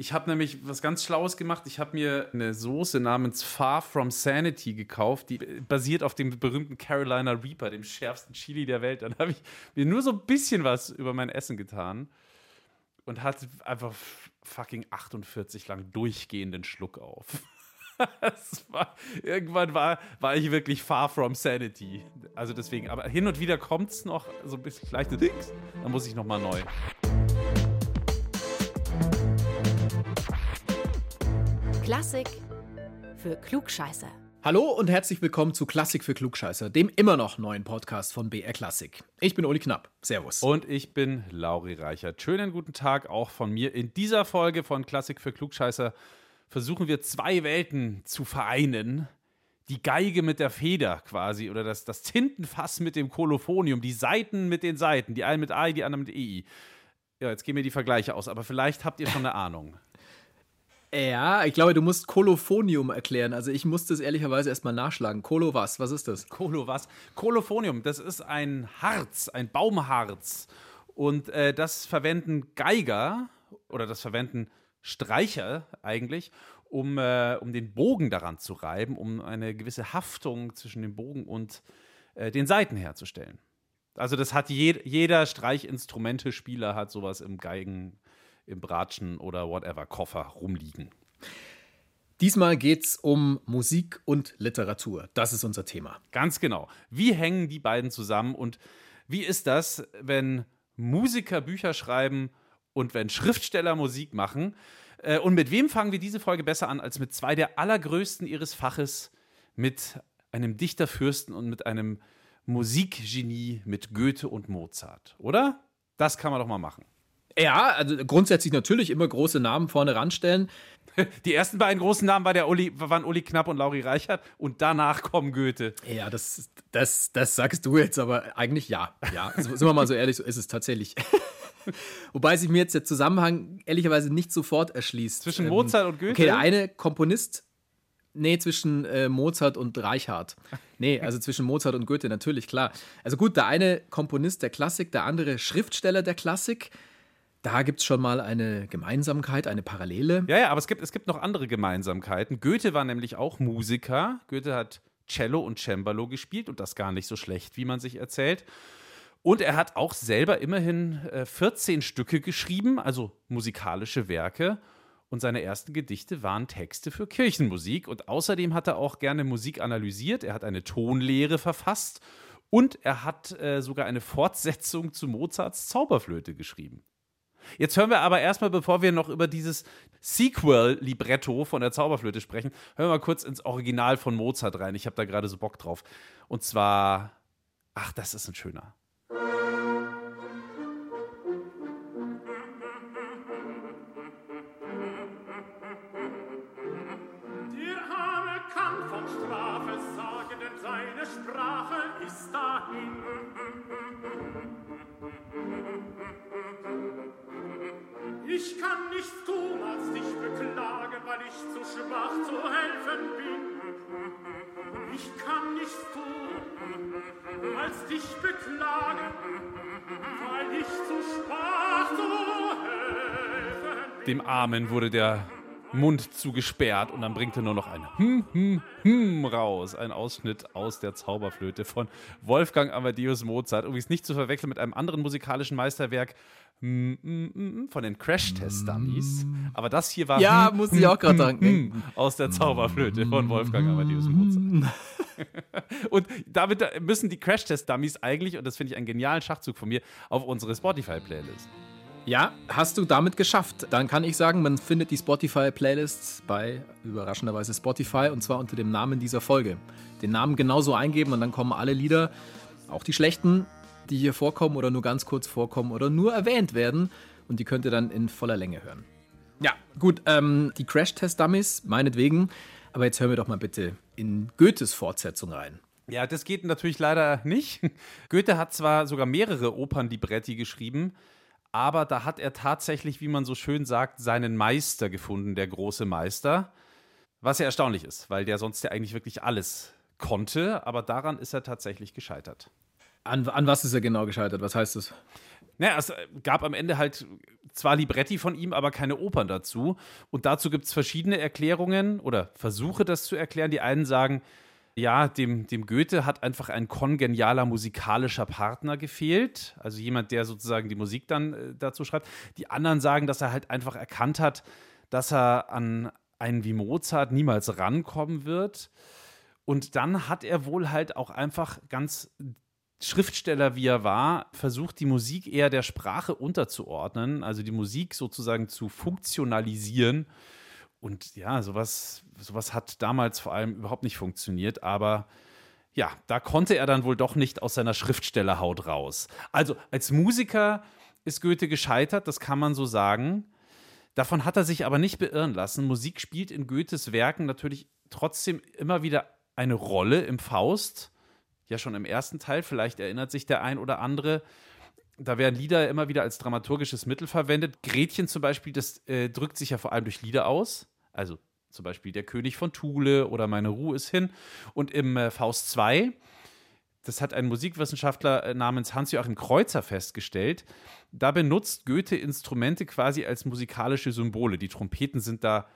Ich habe nämlich was ganz Schlaues gemacht. Ich habe mir eine Soße namens Far From Sanity gekauft, die basiert auf dem berühmten Carolina Reaper, dem schärfsten Chili der Welt. Dann habe ich mir nur so ein bisschen was über mein Essen getan und hatte einfach fucking 48 lang durchgehenden Schluck auf. war, irgendwann war, war ich wirklich far from sanity. Also deswegen, aber hin und wieder kommt es noch so ein bisschen leichte Dings. Dann muss ich noch mal neu. Klassik für Klugscheißer. Hallo und herzlich willkommen zu Klassik für Klugscheißer, dem immer noch neuen Podcast von BR Klassik. Ich bin Uli Knapp. Servus. Und ich bin Lauri Reichert. Schönen guten Tag auch von mir. In dieser Folge von Klassik für Klugscheißer versuchen wir zwei Welten zu vereinen. Die Geige mit der Feder quasi oder das, das Tintenfass mit dem Kolophonium, die Seiten mit den Seiten, die einen mit AI, die anderen mit EI. Ja, jetzt gehen mir die Vergleiche aus, aber vielleicht habt ihr schon eine Ahnung. Ja, ich glaube, du musst Kolophonium erklären. Also ich musste es ehrlicherweise erstmal nachschlagen. Kolo was? Was ist das? Kolo was? Kolophonium, das ist ein Harz, ein Baumharz. Und äh, das verwenden Geiger oder das verwenden Streicher eigentlich, um, äh, um den Bogen daran zu reiben, um eine gewisse Haftung zwischen dem Bogen und äh, den Saiten herzustellen. Also das hat je, jeder Streichinstrumente-Spieler hat sowas im Geigen im Bratschen oder whatever Koffer rumliegen. Diesmal geht es um Musik und Literatur. Das ist unser Thema. Ganz genau. Wie hängen die beiden zusammen und wie ist das, wenn Musiker Bücher schreiben und wenn Schriftsteller Musik machen? Äh, und mit wem fangen wir diese Folge besser an als mit zwei der allergrößten ihres Faches, mit einem Dichterfürsten und mit einem Musikgenie, mit Goethe und Mozart, oder? Das kann man doch mal machen. Ja, also grundsätzlich natürlich immer große Namen vorne ranstellen. Die ersten beiden großen Namen war der Uli, waren Uli Knapp und Lauri Reichert und danach kommen Goethe. Ja, das, das, das sagst du jetzt, aber eigentlich ja. Ja, sind wir mal so ehrlich, so ist es tatsächlich. Wobei sich mir jetzt der Zusammenhang ehrlicherweise nicht sofort erschließt. Zwischen ähm, Mozart und Goethe? Okay, der eine Komponist, nee, zwischen äh, Mozart und Reichardt. Nee, also zwischen Mozart und Goethe, natürlich, klar. Also gut, der eine Komponist der Klassik, der andere Schriftsteller der Klassik. Da gibt es schon mal eine Gemeinsamkeit, eine Parallele. Ja, ja, aber es gibt, es gibt noch andere Gemeinsamkeiten. Goethe war nämlich auch Musiker. Goethe hat Cello und Cembalo gespielt und das gar nicht so schlecht, wie man sich erzählt. Und er hat auch selber immerhin äh, 14 Stücke geschrieben, also musikalische Werke. Und seine ersten Gedichte waren Texte für Kirchenmusik. Und außerdem hat er auch gerne Musik analysiert. Er hat eine Tonlehre verfasst. Und er hat äh, sogar eine Fortsetzung zu Mozarts Zauberflöte geschrieben. Jetzt hören wir aber erstmal, bevor wir noch über dieses Sequel-Libretto von der Zauberflöte sprechen, hören wir mal kurz ins Original von Mozart rein. Ich habe da gerade so Bock drauf. Und zwar, ach, das ist ein schöner. Ich kann nichts tun, als dich beklagen, weil ich zu schwach zu helfen bin. Ich kann nichts tun, als dich beklagen, weil ich zu schwach zu helfen bin. Dem Armen wurde der Mund zugesperrt und dann bringt er nur noch ein Hm, Hm, Hm raus. Ein Ausschnitt aus der Zauberflöte von Wolfgang Amadeus Mozart. Übrigens nicht zu verwechseln mit einem anderen musikalischen Meisterwerk hm, hm, hm, von den Crash-Test-Dummies. Aber das hier war ja, muss ich auch gerade sagen. aus der Zauberflöte von Wolfgang Amadeus Mozart. und damit müssen die Crash-Test-Dummies eigentlich, und das finde ich einen genialen Schachzug von mir, auf unsere Spotify-Playlist. Ja, hast du damit geschafft. Dann kann ich sagen, man findet die Spotify-Playlists bei überraschenderweise Spotify und zwar unter dem Namen dieser Folge. Den Namen genauso eingeben und dann kommen alle Lieder, auch die schlechten, die hier vorkommen oder nur ganz kurz vorkommen oder nur erwähnt werden und die könnt ihr dann in voller Länge hören. Ja, gut, ähm, die Crash-Test-Dummies, meinetwegen. Aber jetzt hören wir doch mal bitte in Goethes Fortsetzung rein. Ja, das geht natürlich leider nicht. Goethe hat zwar sogar mehrere Opernlibretti geschrieben, aber da hat er tatsächlich, wie man so schön sagt, seinen Meister gefunden, der große Meister. Was ja erstaunlich ist, weil der sonst ja eigentlich wirklich alles konnte, aber daran ist er tatsächlich gescheitert. An, an was ist er genau gescheitert? Was heißt das? naja, es gab am Ende halt zwar Libretti von ihm, aber keine Opern dazu. Und dazu gibt es verschiedene Erklärungen oder Versuche, das zu erklären. Die einen sagen, ja, dem, dem Goethe hat einfach ein kongenialer musikalischer Partner gefehlt. Also jemand, der sozusagen die Musik dann äh, dazu schreibt. Die anderen sagen, dass er halt einfach erkannt hat, dass er an einen wie Mozart niemals rankommen wird. Und dann hat er wohl halt auch einfach ganz Schriftsteller, wie er war, versucht, die Musik eher der Sprache unterzuordnen, also die Musik sozusagen zu funktionalisieren. Und ja, sowas, sowas hat damals vor allem überhaupt nicht funktioniert, aber ja, da konnte er dann wohl doch nicht aus seiner Schriftstellerhaut raus. Also als Musiker ist Goethe gescheitert, das kann man so sagen. Davon hat er sich aber nicht beirren lassen. Musik spielt in Goethes Werken natürlich trotzdem immer wieder eine Rolle im Faust ja schon im ersten Teil, vielleicht erinnert sich der ein oder andere. Da werden Lieder immer wieder als dramaturgisches Mittel verwendet. Gretchen zum Beispiel, das äh, drückt sich ja vor allem durch Lieder aus. Also zum Beispiel Der König von Thule oder Meine Ruhe ist hin. Und im äh, Faust 2, das hat ein Musikwissenschaftler äh, namens Hans-Joachim Kreuzer festgestellt, da benutzt Goethe Instrumente quasi als musikalische Symbole. Die Trompeten sind da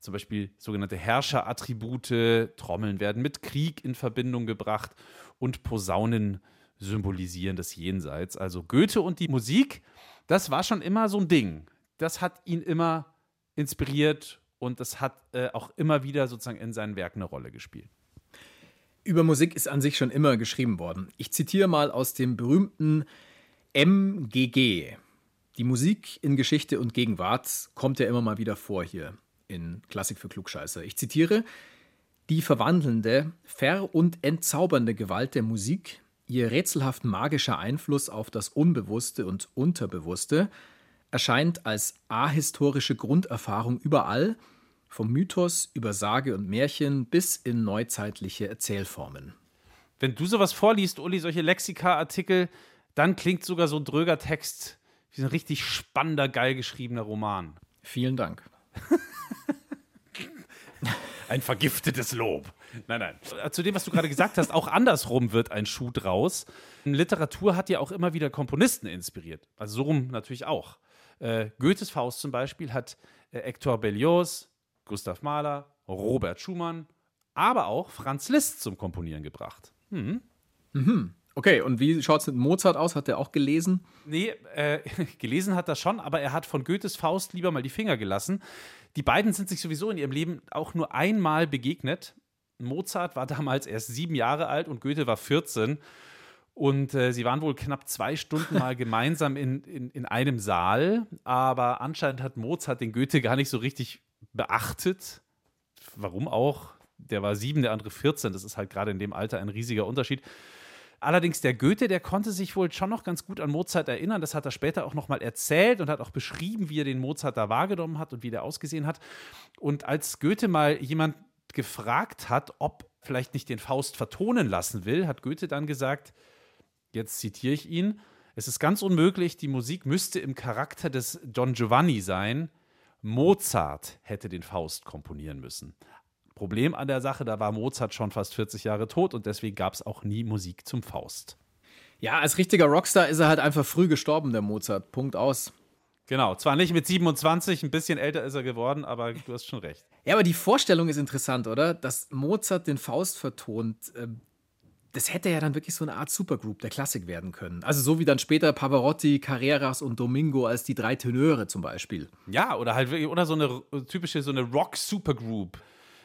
zum Beispiel sogenannte Herrscherattribute, Trommeln werden mit Krieg in Verbindung gebracht und Posaunen symbolisieren das Jenseits. Also Goethe und die Musik, das war schon immer so ein Ding. Das hat ihn immer inspiriert und das hat äh, auch immer wieder sozusagen in seinen Werken eine Rolle gespielt. Über Musik ist an sich schon immer geschrieben worden. Ich zitiere mal aus dem berühmten MGG. Die Musik in Geschichte und Gegenwart kommt ja immer mal wieder vor hier in Klassik für Klugscheißer. Ich zitiere: die verwandelnde, ver- und entzaubernde Gewalt der Musik, ihr rätselhaft magischer Einfluss auf das Unbewusste und Unterbewusste, erscheint als ahistorische Grunderfahrung überall, vom Mythos über Sage und Märchen bis in neuzeitliche Erzählformen. Wenn du sowas vorliest, Uli, solche Lexika-Artikel, dann klingt sogar so ein dröger Text wie ein richtig spannender, geil geschriebener Roman. Vielen Dank. ein vergiftetes Lob. Nein, nein. Zu dem, was du gerade gesagt hast, auch andersrum wird ein Schuh draus. Literatur hat ja auch immer wieder Komponisten inspiriert. Also so rum natürlich auch. Äh, Goethes Faust zum Beispiel hat äh, Hector Berlioz, Gustav Mahler, Robert Schumann, aber auch Franz Liszt zum Komponieren gebracht. Mhm. Mhm. Okay, und wie schaut es mit Mozart aus? Hat er auch gelesen? Nee, äh, gelesen hat er schon, aber er hat von Goethes Faust lieber mal die Finger gelassen. Die beiden sind sich sowieso in ihrem Leben auch nur einmal begegnet. Mozart war damals erst sieben Jahre alt und Goethe war 14. Und äh, sie waren wohl knapp zwei Stunden mal gemeinsam in, in, in einem Saal. Aber anscheinend hat Mozart den Goethe gar nicht so richtig beachtet. Warum auch? Der war sieben, der andere 14. Das ist halt gerade in dem Alter ein riesiger Unterschied. Allerdings der Goethe, der konnte sich wohl schon noch ganz gut an Mozart erinnern. Das hat er später auch nochmal erzählt und hat auch beschrieben, wie er den Mozart da wahrgenommen hat und wie der ausgesehen hat. Und als Goethe mal jemand gefragt hat, ob vielleicht nicht den Faust vertonen lassen will, hat Goethe dann gesagt, jetzt zitiere ich ihn, es ist ganz unmöglich, die Musik müsste im Charakter des Don Giovanni sein. Mozart hätte den Faust komponieren müssen. Problem an der Sache, da war Mozart schon fast 40 Jahre tot und deswegen gab es auch nie Musik zum Faust. Ja, als richtiger Rockstar ist er halt einfach früh gestorben, der Mozart. Punkt aus. Genau, zwar nicht mit 27, ein bisschen älter ist er geworden, aber du hast schon recht. Ja, aber die Vorstellung ist interessant, oder? Dass Mozart den Faust vertont. Ähm, das hätte ja dann wirklich so eine Art Supergroup der Klassik werden können. Also so wie dann später Pavarotti, Carreras und Domingo als die drei Tenöre zum Beispiel. Ja, oder halt wirklich, oder so eine typische, so eine Rock-Supergroup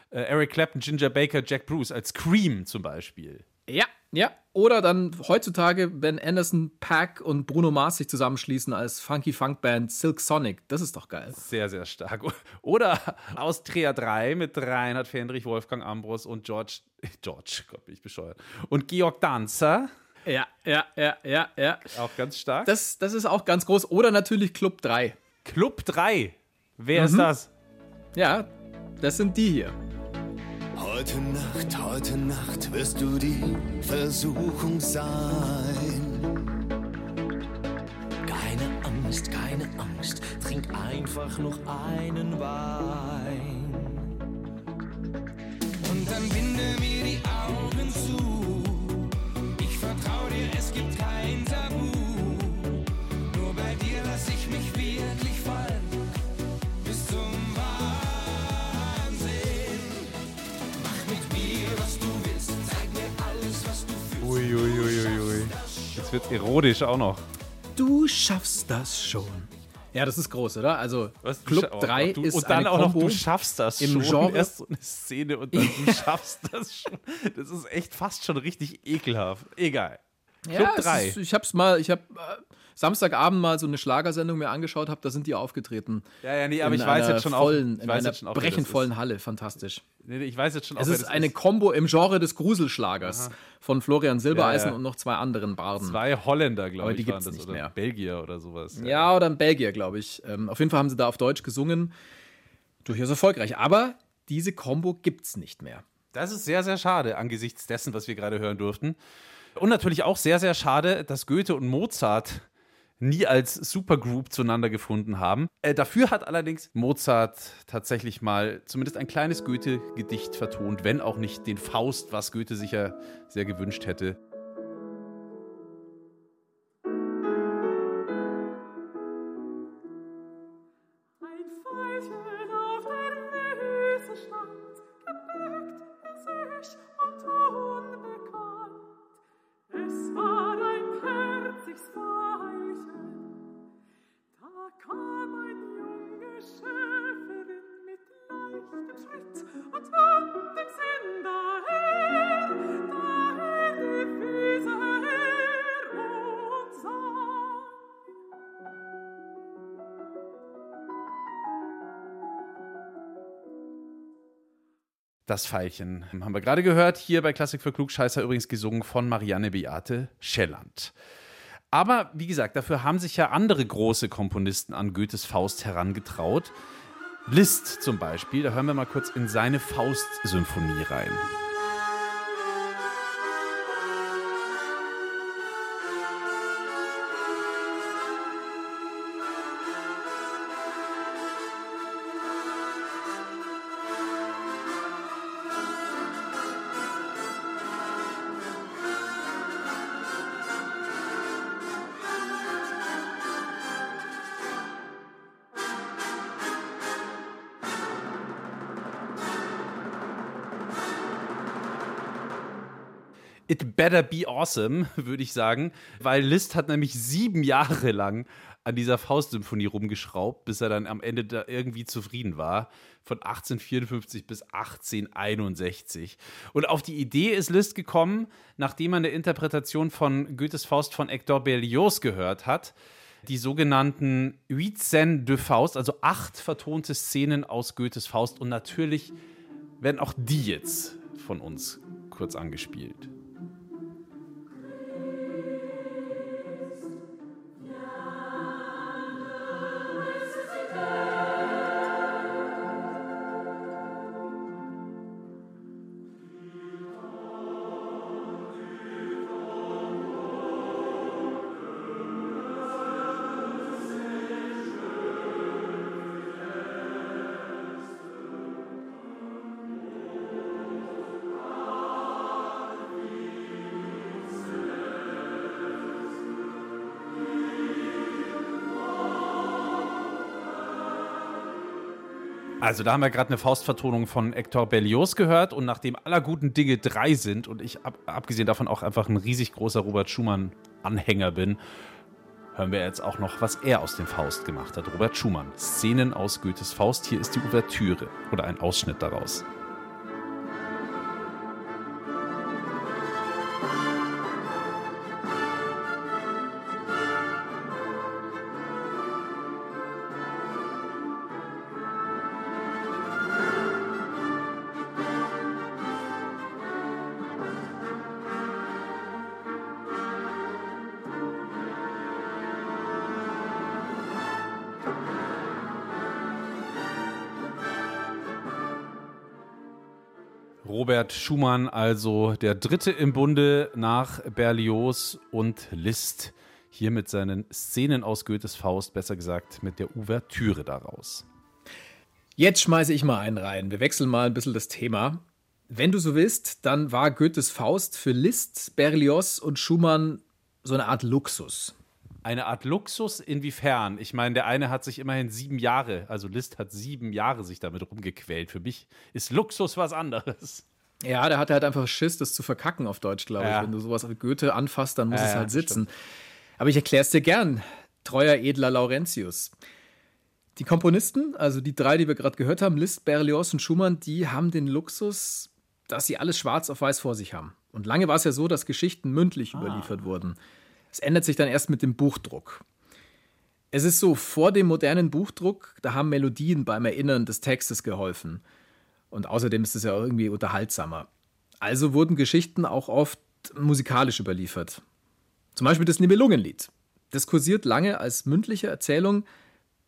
äh, Eric Clapton, Ginger Baker, Jack Bruce als Cream zum Beispiel. Ja, ja. Oder dann heutzutage, wenn Anderson Pack und Bruno Mars sich zusammenschließen als Funky Funk Band Silk Sonic. Das ist doch geil. Sehr, sehr stark. Oder Austria 3 mit Reinhard Fendrich, Wolfgang Ambros und George, George, Gott, bin ich bescheuert. Und Georg Danzer. Ja, ja, ja, ja, ja. Auch ganz stark. Das, das ist auch ganz groß. Oder natürlich Club 3. Club 3? Wer mhm. ist das? Ja, das sind die hier. Heute Nacht, heute Nacht wirst du die Versuchung sein. Keine Angst, keine Angst, trink einfach noch einen Wein. Und dann binde mir die Augen zu. Ich vertrau dir, es gibt kein Tabu. Nur wird ironisch auch noch. Du schaffst das schon. Ja, das ist groß, oder? Also Was, Club oh 3 Gott, du, ist Und dann eine auch noch, Kombo du schaffst das im schon. Genre- Erst so eine Szene und dann du schaffst das schon. Das ist echt fast schon richtig ekelhaft. Egal. Club Ja, es 3. Ist, ich hab's mal, ich hab äh, Samstagabend mal so eine Schlagersendung mir angeschaut, hab, da sind die aufgetreten. Ja, ja, nee, aber in ich weiß jetzt schon vollen, auch. In einer auch, brechenvollen Halle, fantastisch. Nee, nee, ich weiß jetzt schon auch, Es ist eine Kombo im Genre des Gruselschlagers von Florian Silbereisen Ja, ja. und noch zwei anderen Barden. Zwei Holländer, glaube ich, die waren das. nicht oder mehr. Belgier oder sowas. Ja, oder ein Belgier, glaube ich. Ähm, auf jeden Fall haben sie da auf Deutsch gesungen. Durchaus erfolgreich. Aber diese Kombo gibt's nicht mehr. Das ist sehr, sehr schade angesichts dessen, was wir gerade hören durften. Und natürlich auch sehr, sehr schade, dass Goethe und Mozart nie als Supergroup zueinander gefunden haben. Äh, dafür hat allerdings Mozart tatsächlich mal zumindest ein kleines Goethe-Gedicht vertont, wenn auch nicht den Faust, was Goethe sicher sehr gewünscht hätte. Das Veilchen haben wir gerade gehört, hier bei Klassik für Klugscheißer übrigens gesungen von Marianne Beate Schelland. Aber wie gesagt, dafür haben sich ja andere große Komponisten an Goethes Faust herangetraut. Liszt zum Beispiel, da hören wir mal kurz in seine Faust-Symphonie rein. Better be awesome, würde ich sagen, weil Liszt hat nämlich sieben Jahre lang an dieser Faustsymphonie rumgeschraubt, bis er dann am Ende da irgendwie zufrieden war, von 1854 bis 1861. Und auf die Idee ist Liszt gekommen, nachdem er eine Interpretation von Goethes Faust von Hector Berlioz gehört hat, die sogenannten Huit Scènes de Faust, also acht vertonte Szenen aus Goethes Faust. Und natürlich werden auch die jetzt von uns kurz angespielt. Also da haben wir gerade eine Faustvertonung von Hector Berlioz gehört und nachdem aller guten Dinge drei sind und ich ab, abgesehen davon auch einfach ein riesig großer Robert Schumann-Anhänger bin, hören wir jetzt auch noch, was er aus dem Faust gemacht hat. Robert Schumann, Szenen aus Goethes Faust, hier ist die Ouvertüre oder ein Ausschnitt daraus. Schumann, also der dritte im Bunde nach Berlioz und Liszt, hier mit seinen Szenen aus Goethes Faust, besser gesagt mit der Ouvertüre daraus. Jetzt schmeiße ich mal einen rein. Wir wechseln mal ein bisschen das Thema. Wenn du so willst, dann war Goethes Faust für Liszt, Berlioz und Schumann so eine Art Luxus. Eine Art Luxus inwiefern? Ich meine, der eine hat sich immerhin sieben Jahre, also Liszt hat sieben Jahre sich damit rumgequält. Für mich ist Luxus was anderes. Ja, der hatte halt einfach Schiss, das zu verkacken auf Deutsch, glaube Ja. ich. Wenn du sowas wie Goethe anfasst, dann muss Ja, es halt sitzen. Aber ich erkläre es dir gern. Treuer edler Laurentius. Die Komponisten, also die drei, die wir gerade gehört haben, Liszt, Berlioz und Schumann, die haben den Luxus, dass sie alles schwarz auf weiß vor sich haben. Und lange war es ja so, dass Geschichten mündlich überliefert wurden. Es ändert sich dann erst mit dem Buchdruck. Es ist so, vor dem modernen Buchdruck, da haben Melodien beim Erinnern des Textes geholfen. Und außerdem ist es ja irgendwie unterhaltsamer. Also wurden Geschichten auch oft musikalisch überliefert. Zum Beispiel das Nibelungenlied. Das kursiert lange als mündliche Erzählung,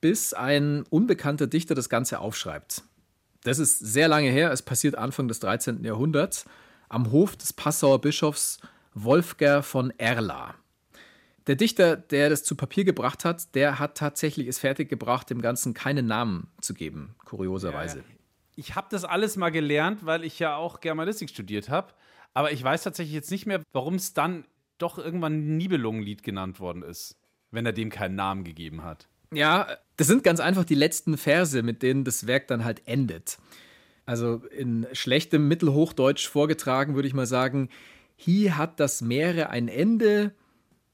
bis ein unbekannter Dichter das Ganze aufschreibt. Das ist sehr lange her, es passiert Anfang des 13. Jahrhunderts am Hof des Passauer Bischofs Wolfger von Erla. Der Dichter, der das zu Papier gebracht hat, der hat tatsächlich es fertiggebracht, dem Ganzen keinen Namen zu geben, kurioserweise. Ich habe das alles mal gelernt, weil ich ja auch Germanistik studiert habe. Aber ich weiß tatsächlich jetzt nicht mehr, warum es dann doch irgendwann Nibelungenlied genannt worden ist, wenn er dem keinen Namen gegeben hat. Ja, das sind ganz einfach die letzten Verse, mit denen das Werk dann halt endet. Also in schlechtem Mittelhochdeutsch vorgetragen würde ich mal sagen, hier hat das Meere ein Ende,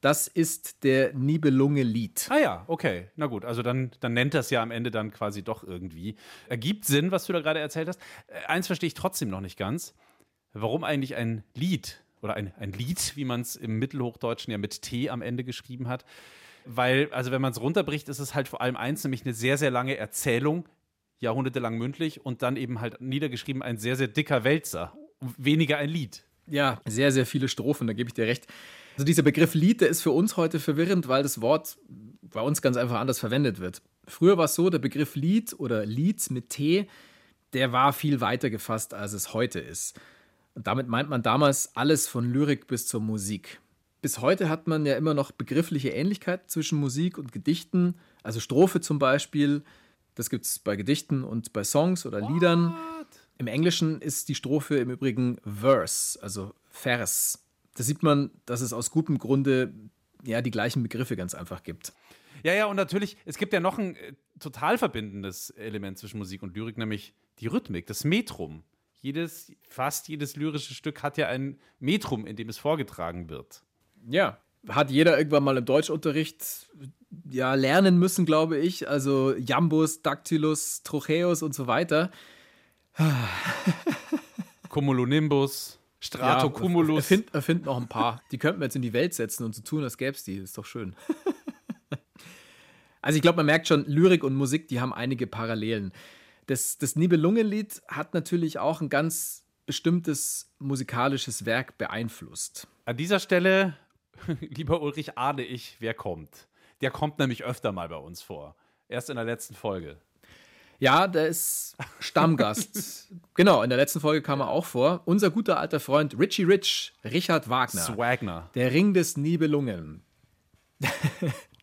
das ist der Nibelunge-Lied. Ah ja, okay. Na gut, also dann, dann nennt das ja am Ende dann quasi doch irgendwie. Ergibt Sinn, was du da gerade erzählt hast. Äh, eins verstehe ich trotzdem noch nicht ganz. Warum eigentlich ein Lied oder ein, ein Lied, wie man es im Mittelhochdeutschen ja mit T am Ende geschrieben hat? Weil, also wenn man es runterbricht, ist es halt vor allem eins, nämlich eine sehr, sehr lange Erzählung, jahrhundertelang mündlich und dann eben halt niedergeschrieben ein sehr, sehr dicker Wälzer. Weniger ein Lied. Ja, sehr, sehr viele Strophen, da gebe ich dir recht. Also dieser Begriff Lied, der ist für uns heute verwirrend, weil das Wort bei uns ganz einfach anders verwendet wird. Früher war es so, der Begriff Lied oder Lied mit T, der war viel weiter gefasst, als es heute ist. Und damit meint man damals alles von Lyrik bis zur Musik. Bis heute hat man ja immer noch begriffliche Ähnlichkeit zwischen Musik und Gedichten, also Strophe zum Beispiel. Das gibt es bei Gedichten und bei Songs oder Liedern. Im Englischen ist die Strophe im Übrigen Verse, also Vers. Da sieht man, dass es aus gutem Grunde ja die gleichen Begriffe ganz einfach gibt. Ja, ja, und natürlich, es gibt ja noch ein äh, total verbindendes Element zwischen Musik und Lyrik, nämlich die Rhythmik, das Metrum. Jedes, fast jedes lyrische Stück hat ja ein Metrum, in dem es vorgetragen wird. Ja. Hat jeder irgendwann mal im Deutschunterricht ja lernen müssen, glaube ich. Also Jambus, Dactylus, Trocheus und so weiter. Cumulonimbus, Stratocumulus. Erfind, erfind noch ein paar. Die könnten wir jetzt in die Welt setzen und so tun, als gäbe es die. Ist doch schön. also ich glaube, man merkt schon, Lyrik und Musik, die haben einige Parallelen. Das, das Nibelungenlied hat natürlich auch ein ganz bestimmtes musikalisches Werk beeinflusst. An dieser Stelle, lieber Ulrich, ahne ich, wer kommt. Der kommt nämlich öfter mal bei uns vor. Erst in der letzten Folge. Ja, der ist Stammgast. genau, in der letzten Folge kam er auch vor. Unser guter alter Freund Richie Rich, Richard Wagner. Swagner. Der Ring des Nibelungen.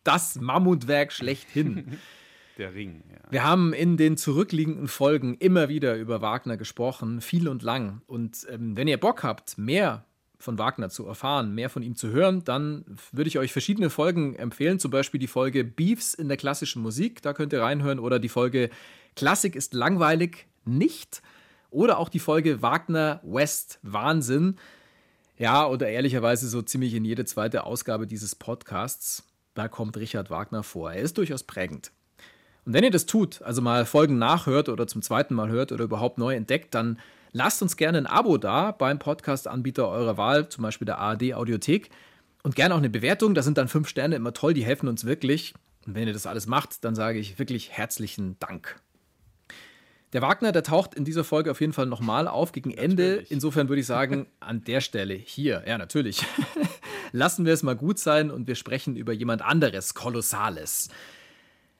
Das Mammutwerk schlechthin. Der Ring. Ja. Wir haben in den zurückliegenden Folgen immer wieder über Wagner gesprochen, viel und lang. Und ähm, wenn ihr Bock habt, mehr von Wagner zu erfahren, mehr von ihm zu hören, dann würde ich euch verschiedene Folgen empfehlen. Zum Beispiel die Folge Beefs in der klassischen Musik, da könnt ihr reinhören. Oder die Folge Klassik ist langweilig nicht. Oder auch die Folge Wagner West Wahnsinn. Ja, oder ehrlicherweise so ziemlich in jede zweite Ausgabe dieses Podcasts. Da kommt Richard Wagner vor. Er ist durchaus prägend. Und wenn ihr das tut, also mal Folgen nachhört oder zum zweiten Mal hört oder überhaupt neu entdeckt, dann lasst uns gerne ein Abo da beim Podcast-Anbieter eurer Wahl, zum Beispiel der ARD Audiothek. Und gerne auch eine Bewertung. Da sind dann fünf Sterne immer toll, die helfen uns wirklich. Und wenn ihr das alles macht, dann sage ich wirklich herzlichen Dank. Der Wagner, der taucht in dieser Folge auf jeden Fall nochmal auf gegen Ende. Natürlich. Insofern würde ich sagen, an der Stelle hier, ja natürlich, lassen wir es mal gut sein und wir sprechen über jemand anderes, Kolossales.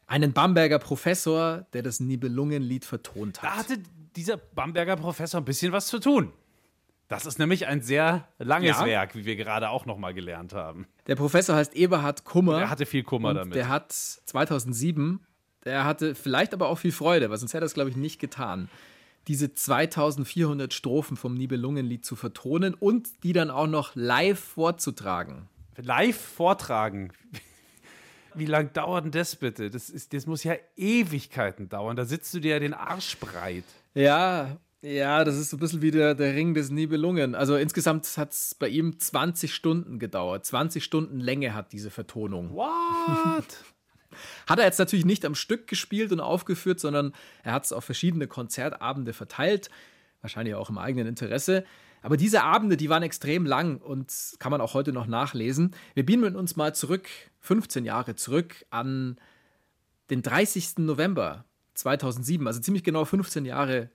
Einen Bamberger Professor, der das Nibelungenlied vertont Da hat. hatte dieser Bamberger Professor ein bisschen was zu tun. Das ist nämlich ein sehr langes Ja. Werk, wie wir gerade auch nochmal gelernt haben. Der Professor heißt Eberhard Kummer. Er hatte viel Kummer damit. Der hat 2007, der hatte vielleicht aber auch viel Freude, weil sonst hätte er es, glaube ich, nicht getan, diese 2400 Strophen vom Nibelungenlied zu vertonen und die dann auch noch live vorzutragen. Live vortragen. Wie lang dauert denn das bitte? Das, ist, das muss ja Ewigkeiten dauern. Da sitzt du dir ja den Arsch breit. Ja, Ja, das ist so ein bisschen wie der, der Ring des Nibelungen. Also insgesamt hat es bei ihm 20 Stunden gedauert. 20 Stunden Länge hat diese Vertonung. What? Hat er jetzt natürlich nicht am Stück gespielt und aufgeführt, sondern er hat es auf verschiedene Konzertabende verteilt. Wahrscheinlich auch im eigenen Interesse. Aber diese Abende, die waren extrem lang und kann man auch heute noch nachlesen. Wir beamen uns mal zurück, 15 Jahre zurück, an den 30. November 2007, also ziemlich genau 15 Jahre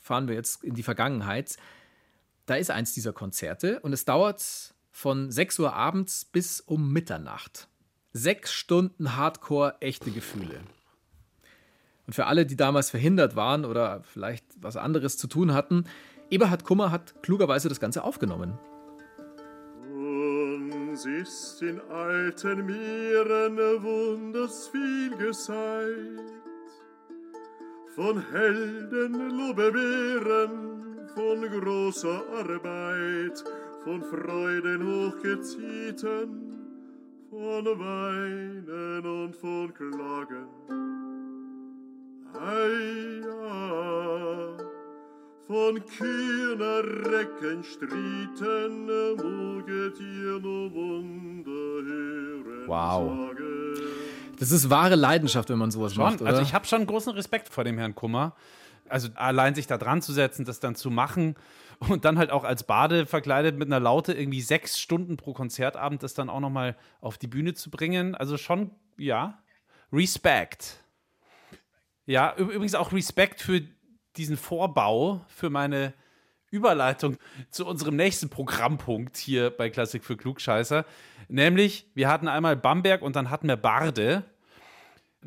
fahren wir jetzt in die Vergangenheit. Da ist eins dieser Konzerte und es dauert von 6 Uhr abends bis um Mitternacht. Sechs Stunden Hardcore, echte Gefühle. Und für alle, die damals verhindert waren oder vielleicht was anderes zu tun hatten, Eberhard Kummer hat klugerweise das Ganze aufgenommen. Uns ist in alten Meeren wunders viel geseit von Helden, Lobbewehren, von großer Arbeit, von Freuden hochgeziehten, von Weinen und von Klagen. Ei, ja, von kühner Recken Streiten, möget ihr nur Wunder hören Wow. sagen. Das ist wahre Leidenschaft, wenn man sowas Schon. macht, oder? Also ich habe schon großen Respekt vor dem Herrn Kummer. Also allein sich da dran zu setzen, das dann zu machen und dann halt auch als Bade verkleidet mit einer Laute irgendwie sechs Stunden pro Konzertabend das dann auch nochmal auf die Bühne zu bringen. Also schon, ja, Respekt. Ja, übrigens auch Respekt für diesen Vorbau, für meine Überleitung zu unserem nächsten Programmpunkt hier bei Klassik für Klugscheißer. Nämlich, wir hatten einmal Bamberg und dann hatten wir Barde.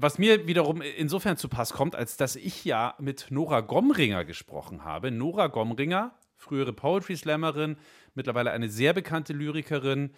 Was mir wiederum insofern zu Pass kommt, als dass ich ja mit Nora Gomringer gesprochen habe. Nora Gomringer, frühere Poetry Slammerin, mittlerweile eine sehr bekannte Lyrikerin.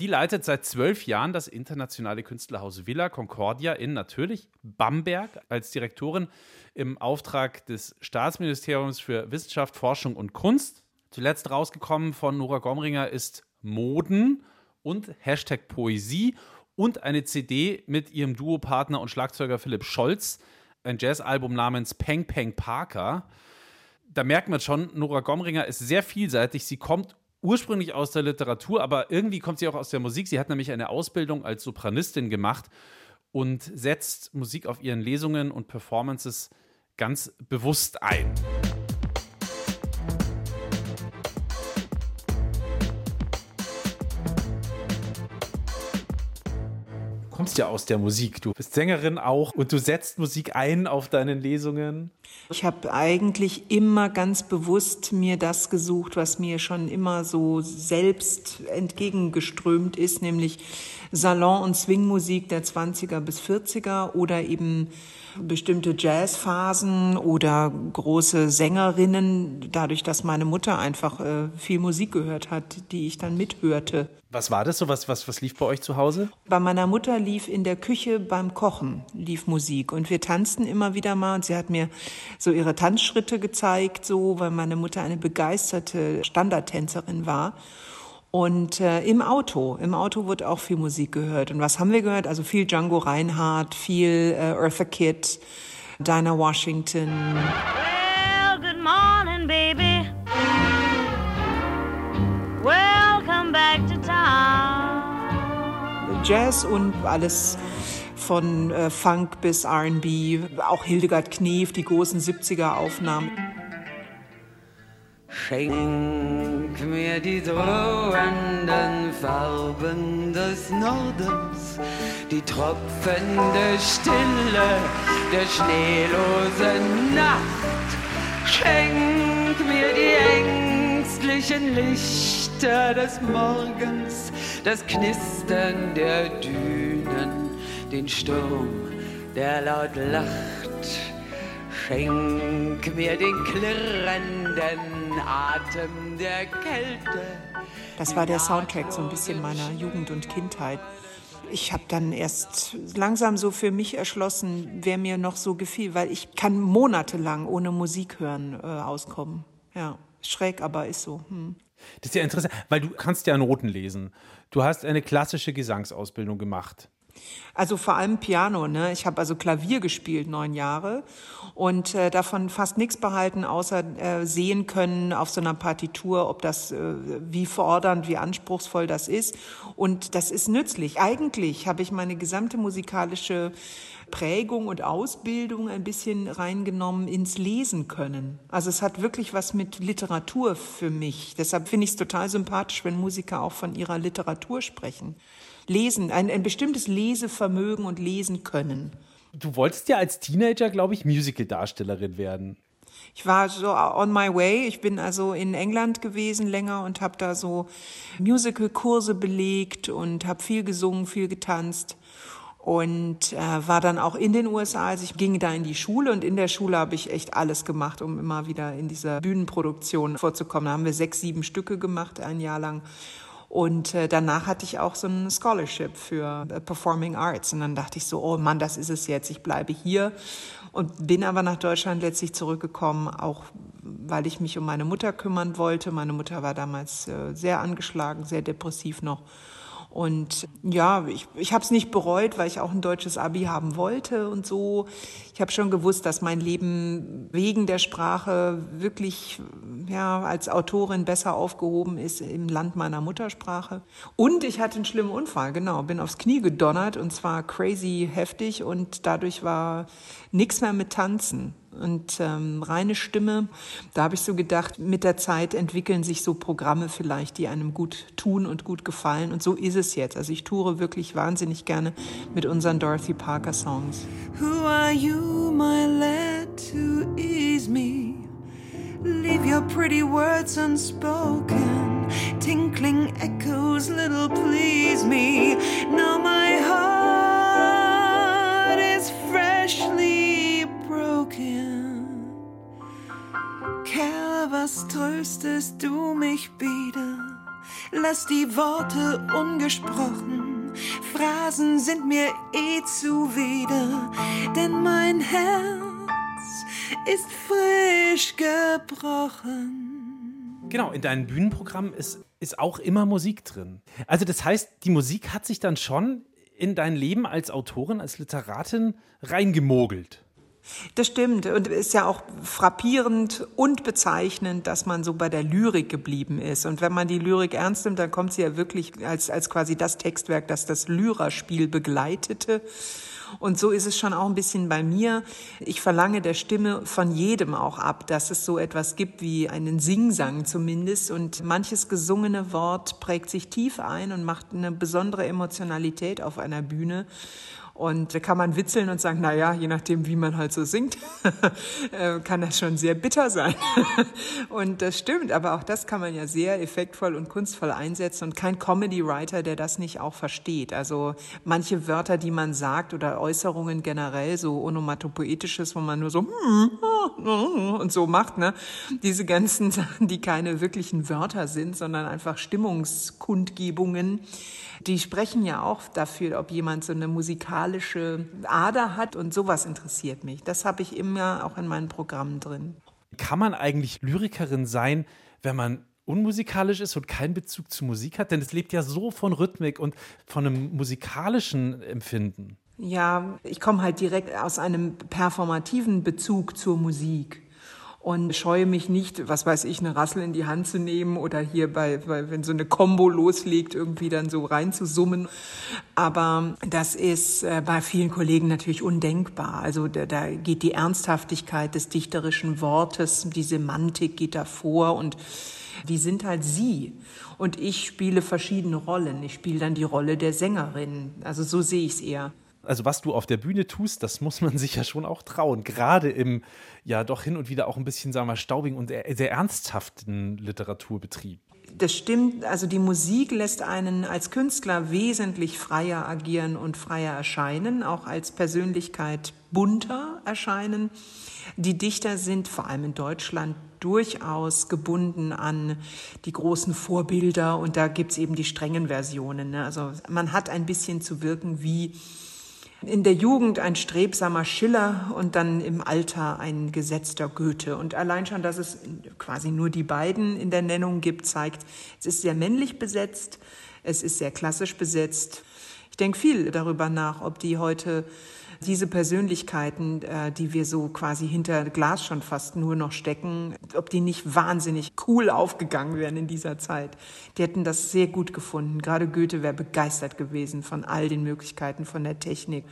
Die leitet seit zwölf Jahren das internationale Künstlerhaus Villa Concordia in natürlich Bamberg als Direktorin im Auftrag des Staatsministeriums für Wissenschaft, Forschung und Kunst. Zuletzt rausgekommen von Nora Gomringer ist Moden und Hashtag Poesie und eine CD mit ihrem Duopartner und Schlagzeuger Philipp Scholz, ein Jazzalbum namens Peng Peng Parker. Da merkt man schon, Nora Gomringer ist sehr vielseitig. Sie kommt ursprünglich aus der Literatur, aber irgendwie kommt sie auch aus der Musik. Sie hat nämlich eine Ausbildung als Sopranistin gemacht und setzt Musik auf ihren Lesungen und Performances ganz bewusst ein. Kommst ja aus der Musik. Du bist Sängerin auch und du setzt Musik ein auf deinen Lesungen. Ich habe eigentlich immer ganz bewusst mir das gesucht, was mir schon immer so selbst entgegengeströmt ist, nämlich Salon- und Swingmusik der 20er bis 40er oder eben bestimmte Jazzphasen oder große Sängerinnen, dadurch, dass meine Mutter einfach äh, viel Musik gehört hat, die ich dann mithörte. Was war das so? Was, was, was lief bei euch zu Hause? Bei meiner Mutter lief in der Küche beim Kochen lief Musik und wir tanzten immer wieder mal und sie hat mir so ihre Tanzschritte gezeigt, so weil meine Mutter eine begeisterte Standardtänzerin war. Und äh, im Auto, im Auto wurde auch viel Musik gehört. Und was haben wir gehört? Also viel Django Reinhardt, viel äh, Eartha Kitt, Dinah Washington. Well, good morning, baby. Welcome back to town. Jazz und alles von äh, Funk bis R&B, auch Hildegard Knef, die großen 70er Aufnahmen. Schenk mir die drohenden Farben des Nordens, die tropfende Stille der schneelosen Nacht. Schenk mir die ängstlichen Lichter des Morgens, das Knistern der Dünen, den Sturm, der laut lacht. Schenk mir den klirrenden Atem der Kälte. Das war der Soundtrack so ein bisschen meiner Jugend und Kindheit. Ich habe dann erst langsam so für mich erschlossen, wer mir noch so gefiel, weil ich kann monatelang ohne Musik hören äh, auskommen. Ja, schräg, aber ist so. Hm. Das ist ja interessant, weil du kannst ja Noten lesen. Du hast eine klassische Gesangsausbildung gemacht. Also vor allem Piano. Ne? Ich habe also Klavier gespielt neun Jahre und äh, davon fast nichts behalten, außer äh, sehen können auf so einer Partitur, ob das äh, wie fordernd, wie anspruchsvoll das ist. Und das ist nützlich. Eigentlich habe ich meine gesamte musikalische Prägung und Ausbildung ein bisschen reingenommen ins Lesen können. Also es hat wirklich was mit Literatur für mich. Deshalb finde ich es total sympathisch, wenn Musiker auch von ihrer Literatur sprechen. Lesen, ein, ein bestimmtes Lesevermögen und lesen können. Du wolltest ja als Teenager, glaube ich, Musical-Darstellerin werden. Ich war so on my way. Ich bin also in England gewesen länger und habe da so Musical-Kurse belegt und habe viel gesungen, viel getanzt und äh, war dann auch in den USA. Also ich ging da in die Schule und in der Schule habe ich echt alles gemacht, um immer wieder in dieser Bühnenproduktion vorzukommen. Da haben wir sechs, sieben Stücke gemacht, ein Jahr lang. Und äh, danach hatte ich auch so ein Scholarship für äh, Performing Arts. Und dann dachte ich so, oh Mann, das ist es jetzt. Ich bleibe hier. Und bin aber nach Deutschland letztlich zurückgekommen, auch weil ich mich um meine Mutter kümmern wollte. Meine Mutter war damals äh, sehr angeschlagen, sehr depressiv noch. Und ja, ich, ich habe es nicht bereut, weil ich auch ein deutsches Abi haben wollte und so. Ich habe schon gewusst, dass mein Leben wegen der Sprache wirklich ja, als Autorin besser aufgehoben ist im Land meiner Muttersprache. Und ich hatte einen schlimmen Unfall, genau, bin aufs Knie gedonnert und zwar crazy heftig und dadurch war nichts mehr mit Tanzen und ähm, reine Stimme. Da habe ich so gedacht, mit der Zeit entwickeln sich so Programme vielleicht, die einem gut tun und gut gefallen. Und so ist es jetzt. Also ich toure wirklich wahnsinnig gerne mit unseren Dorothy Parker Songs. Who are you, my lad, to ease me? Leave your pretty words unspoken. Tinkling echoes, little please me. Now my heart freshly broken. Kerl, was tröstest du mich wieder? Lass die Worte ungesprochen. Phrasen sind mir eh zuwider, denn mein Herz ist frisch gebrochen. Genau, in deinem Bühnenprogramm ist, ist auch immer Musik drin. Also das heißt, die Musik hat sich dann schon in dein Leben als Autorin, als Literatin reingemogelt. Das stimmt und es ist ja auch frappierend und bezeichnend, dass man so bei der Lyrik geblieben ist. Und wenn man die Lyrik ernst nimmt, dann kommt sie ja wirklich als, als quasi das Textwerk, das das Lyraspiel begleitete. Und so ist es schon auch ein bisschen bei mir. Ich verlange der Stimme von jedem auch ab, dass es so etwas gibt wie einen Singsang zumindest. Und manches gesungene Wort prägt sich tief ein und macht eine besondere Emotionalität auf einer Bühne. Und da kann man witzeln und sagen, na ja, je nachdem, wie man halt so singt, äh, kann das schon sehr bitter sein. und das stimmt, aber auch das kann man ja sehr effektvoll und kunstvoll einsetzen und kein Comedy-Writer, der das nicht auch versteht. Also manche Wörter, die man sagt oder Äußerungen generell, so onomatopoetisches, wo man nur so und so macht, ne? Diese ganzen Sachen, die keine wirklichen Wörter sind, sondern einfach Stimmungskundgebungen, die sprechen ja auch dafür, ob jemand so eine musikalische Ader hat und sowas interessiert mich. Das habe ich immer auch in meinen Programmen drin. Kann man eigentlich Lyrikerin sein, wenn man unmusikalisch ist und keinen Bezug zu Musik hat? Denn es lebt ja so von Rhythmik und von einem musikalischen Empfinden. Ja, ich komme halt direkt aus einem performativen Bezug zur Musik und scheue mich nicht, was weiß ich, eine Rassel in die Hand zu nehmen oder hier bei, bei wenn so eine Combo loslegt, irgendwie dann so reinzusummen. Aber das ist äh, bei vielen Kollegen natürlich undenkbar. Also da, da geht die Ernsthaftigkeit des dichterischen Wortes, die Semantik geht davor und die sind halt sie. Und ich spiele verschiedene Rollen. Ich spiele dann die Rolle der Sängerin. Also so sehe ich es eher also was du auf der Bühne tust, das muss man sich ja schon auch trauen. Gerade im ja doch hin und wieder auch ein bisschen, sagen wir, staubigen und sehr ernsthaften Literaturbetrieb. Das stimmt. Also die Musik lässt einen als Künstler wesentlich freier agieren und freier erscheinen, auch als Persönlichkeit bunter erscheinen. Die Dichter sind vor allem in Deutschland durchaus gebunden an die großen Vorbilder und da gibt's eben die strengen Versionen. Ne? Also man hat ein bisschen zu wirken wie in der Jugend ein strebsamer Schiller und dann im Alter ein gesetzter Goethe. Und allein schon, dass es quasi nur die beiden in der Nennung gibt, zeigt, es ist sehr männlich besetzt, es ist sehr klassisch besetzt. Ich denke viel darüber nach, ob die heute diese Persönlichkeiten, äh, die wir so quasi hinter Glas schon fast nur noch stecken, ob die nicht wahnsinnig cool aufgegangen wären in dieser Zeit. Die hätten das sehr gut gefunden. Gerade Goethe wäre begeistert gewesen von all den Möglichkeiten, von der Technik.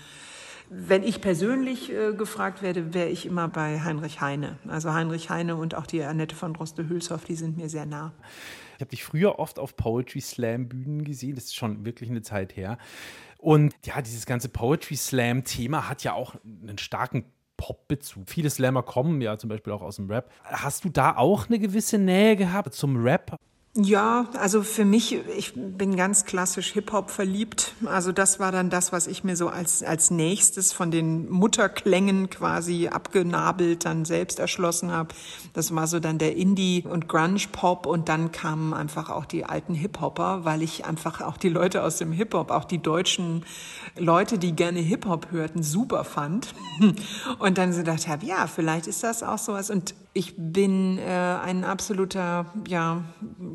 Wenn ich persönlich äh, gefragt werde, wäre ich immer bei Heinrich Heine. Also Heinrich Heine und auch die Annette von Droste-Hülshoff, die sind mir sehr nah. Ich habe dich früher oft auf Poetry Slam Bühnen gesehen. Das ist schon wirklich eine Zeit her. Und ja, dieses ganze Poetry Slam Thema hat ja auch einen starken Pop-Bezug. Viele Slammer kommen ja zum Beispiel auch aus dem Rap. Hast du da auch eine gewisse Nähe gehabt zum Rap? Ja, also für mich, ich bin ganz klassisch Hip-Hop verliebt. Also das war dann das, was ich mir so als, als nächstes von den Mutterklängen quasi abgenabelt dann selbst erschlossen habe. Das war so dann der Indie- und Grunge-Pop und dann kamen einfach auch die alten Hip-Hopper, weil ich einfach auch die Leute aus dem Hip-Hop, auch die deutschen Leute, die gerne Hip-Hop hörten, super fand. Und dann so gedacht habe, ja, vielleicht ist das auch sowas. Und ich bin äh, ein absoluter, ja,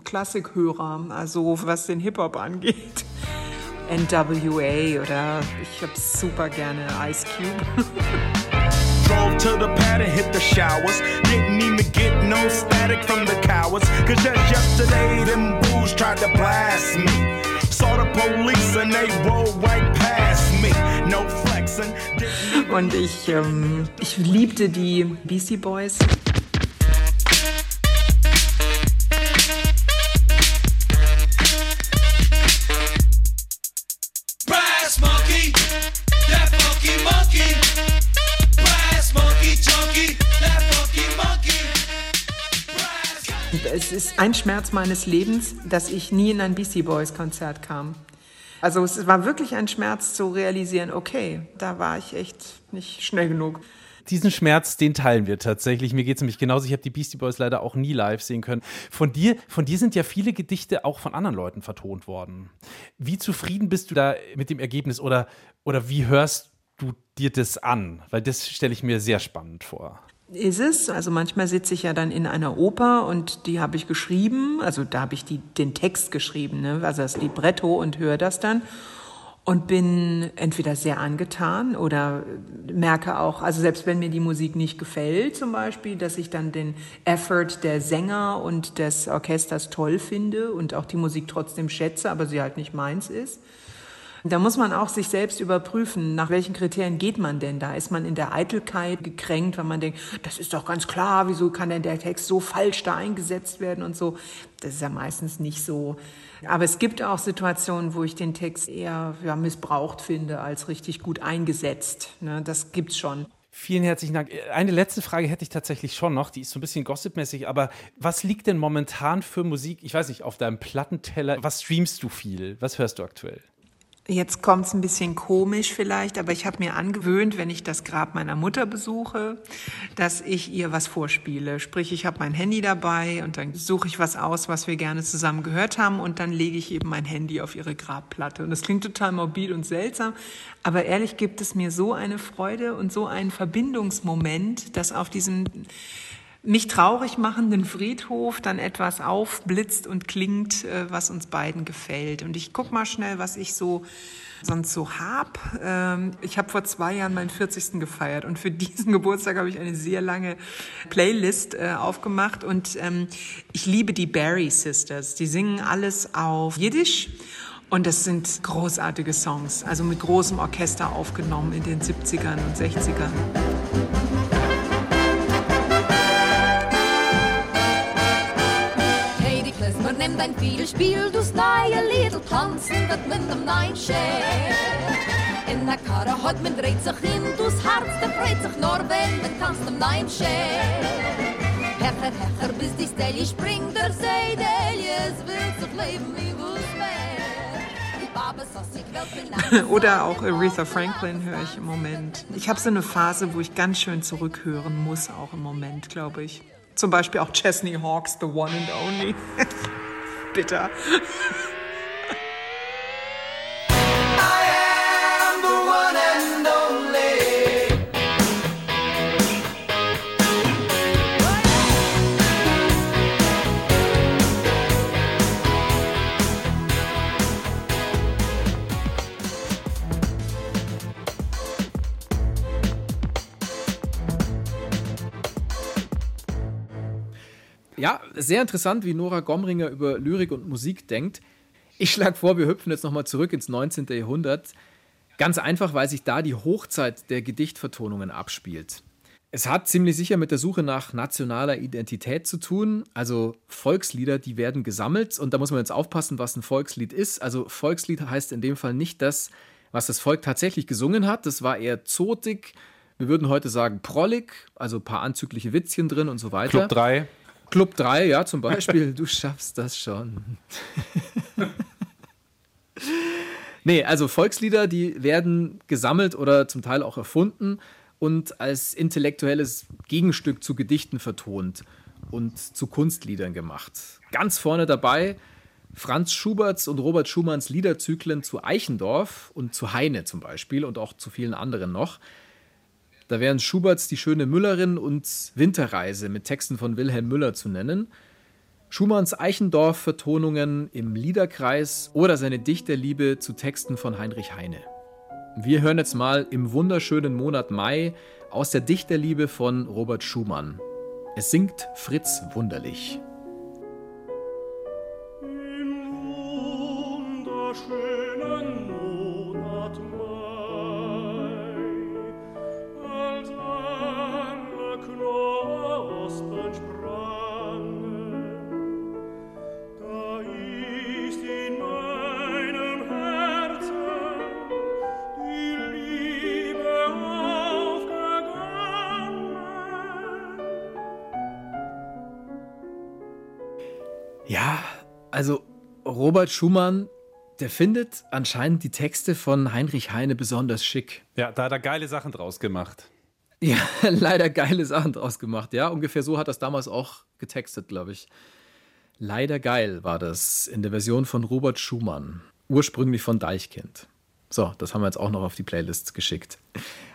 Klassikhörer, also was den Hip-Hop angeht. NWA oder ich hab super gerne Ice Cube. Drove to the pad and hit the showers. Didn't even get no static from the cowards. Cause just yesterday, them bulls tried to blast me. Saw the police and they rolled right past me. No flexing. Und ich, ähm, ich liebte die Beastie Boys. Es ist ein Schmerz meines Lebens, dass ich nie in ein Beastie Boys Konzert kam. Also es war wirklich ein Schmerz zu realisieren, okay, da war ich echt nicht schnell genug. Diesen Schmerz, den teilen wir tatsächlich. Mir geht es nämlich genauso. Ich habe die Beastie Boys leider auch nie live sehen können. Von dir, von dir sind ja viele Gedichte auch von anderen Leuten vertont worden. Wie zufrieden bist du da mit dem Ergebnis oder, oder wie hörst du dir das an? Weil das stelle ich mir sehr spannend vor. Ist es. Also manchmal sitze ich ja dann in einer Oper und die habe ich geschrieben. Also da habe ich die, den Text geschrieben, ne? also das Libretto und höre das dann und bin entweder sehr angetan oder merke auch, also selbst wenn mir die Musik nicht gefällt zum Beispiel, dass ich dann den Effort der Sänger und des Orchesters toll finde und auch die Musik trotzdem schätze, aber sie halt nicht meins ist. Da muss man auch sich selbst überprüfen, nach welchen Kriterien geht man denn da? Ist man in der Eitelkeit gekränkt, weil man denkt, das ist doch ganz klar, wieso kann denn der Text so falsch da eingesetzt werden und so? Das ist ja meistens nicht so. Aber es gibt auch Situationen, wo ich den Text eher ja, missbraucht finde als richtig gut eingesetzt. Ne? Das gibt's schon. Vielen herzlichen Dank. Eine letzte Frage hätte ich tatsächlich schon noch, die ist so ein bisschen gossipmäßig, aber was liegt denn momentan für Musik, ich weiß nicht, auf deinem Plattenteller? Was streamst du viel? Was hörst du aktuell? Jetzt kommt's ein bisschen komisch vielleicht, aber ich habe mir angewöhnt, wenn ich das Grab meiner Mutter besuche, dass ich ihr was vorspiele. Sprich, ich habe mein Handy dabei und dann suche ich was aus, was wir gerne zusammen gehört haben und dann lege ich eben mein Handy auf ihre Grabplatte. Und das klingt total morbid und seltsam, aber ehrlich gibt es mir so eine Freude und so einen Verbindungsmoment, dass auf diesem mich traurig machenden Friedhof dann etwas aufblitzt und klingt, äh, was uns beiden gefällt. Und ich guck mal schnell, was ich so sonst so hab. Ähm, ich habe vor zwei Jahren meinen 40. gefeiert und für diesen Geburtstag habe ich eine sehr lange Playlist äh, aufgemacht und ähm, ich liebe die Barry Sisters. Die singen alles auf Jiddisch. Und das sind großartige Songs, also mit großem Orchester aufgenommen in den 70ern und 60ern. Klezmer, nimm dein Fiedelspiel, du's neue Liedl tanzen wird mit dem Chef. In der Karre hat man dreht sich hin, du's Herz, der freut sich nur, wenn man tanzt dem Chef. Hecher, hecher, bis die Stelle springt, der Seidel, es will sich leben wie bin Oder auch Aretha Franklin höre ich im Moment. Ich habe so eine Phase, wo ich ganz schön zurückhören muss, auch im Moment, glaube ich. Zum Beispiel auch Chesney Hawks, The One and Only. Bitter. Sehr interessant, wie Nora Gomringer über Lyrik und Musik denkt. Ich schlage vor, wir hüpfen jetzt nochmal zurück ins 19. Jahrhundert. Ganz einfach, weil sich da die Hochzeit der Gedichtvertonungen abspielt. Es hat ziemlich sicher mit der Suche nach nationaler Identität zu tun. Also Volkslieder, die werden gesammelt und da muss man jetzt aufpassen, was ein Volkslied ist. Also Volkslied heißt in dem Fall nicht das, was das Volk tatsächlich gesungen hat. Das war eher zotig. Wir würden heute sagen prollig, also ein paar anzügliche Witzchen drin und so weiter. Club 3. Club 3, ja, zum Beispiel. du schaffst das schon. nee, also Volkslieder, die werden gesammelt oder zum Teil auch erfunden und als intellektuelles Gegenstück zu Gedichten vertont und zu Kunstliedern gemacht. Ganz vorne dabei Franz Schuberts und Robert Schumanns Liederzyklen zu Eichendorff und zu Heine zum Beispiel und auch zu vielen anderen noch. Da wären Schuberts Die schöne Müllerin und Winterreise mit Texten von Wilhelm Müller zu nennen. Schumanns Eichendorff-Vertonungen im Liederkreis oder seine Dichterliebe zu Texten von Heinrich Heine. Wir hören jetzt mal im wunderschönen Monat Mai aus der Dichterliebe von Robert Schumann. Es singt Fritz wunderlich. wunderschönen also Robert Schumann, der findet anscheinend die Texte von Heinrich Heine besonders schick. Ja, da hat er geile Sachen draus gemacht. Ja, leider geile Sachen draus gemacht. Ja, ungefähr so hat das damals auch getextet, glaube ich. Leider geil war das in der Version von Robert Schumann, ursprünglich von Deichkind. So, das haben wir jetzt auch noch auf die Playlist geschickt.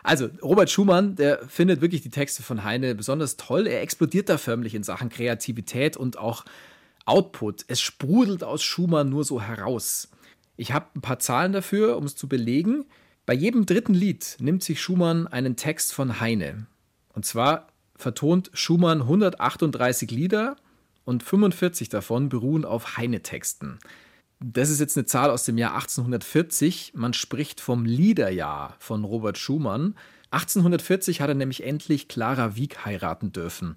Also, Robert Schumann, der findet wirklich die Texte von Heine besonders toll. Er explodiert da förmlich in Sachen Kreativität und auch Output. Es sprudelt aus Schumann nur so heraus. Ich habe ein paar Zahlen dafür, um es zu belegen. Bei jedem dritten Lied nimmt sich Schumann einen Text von Heine. Und zwar vertont Schumann 138 Lieder und 45 davon beruhen auf Heine-Texten. Das ist jetzt eine Zahl aus dem Jahr 1840. Man spricht vom Liederjahr von Robert Schumann. 1840 hat er nämlich endlich Clara Wieck heiraten dürfen.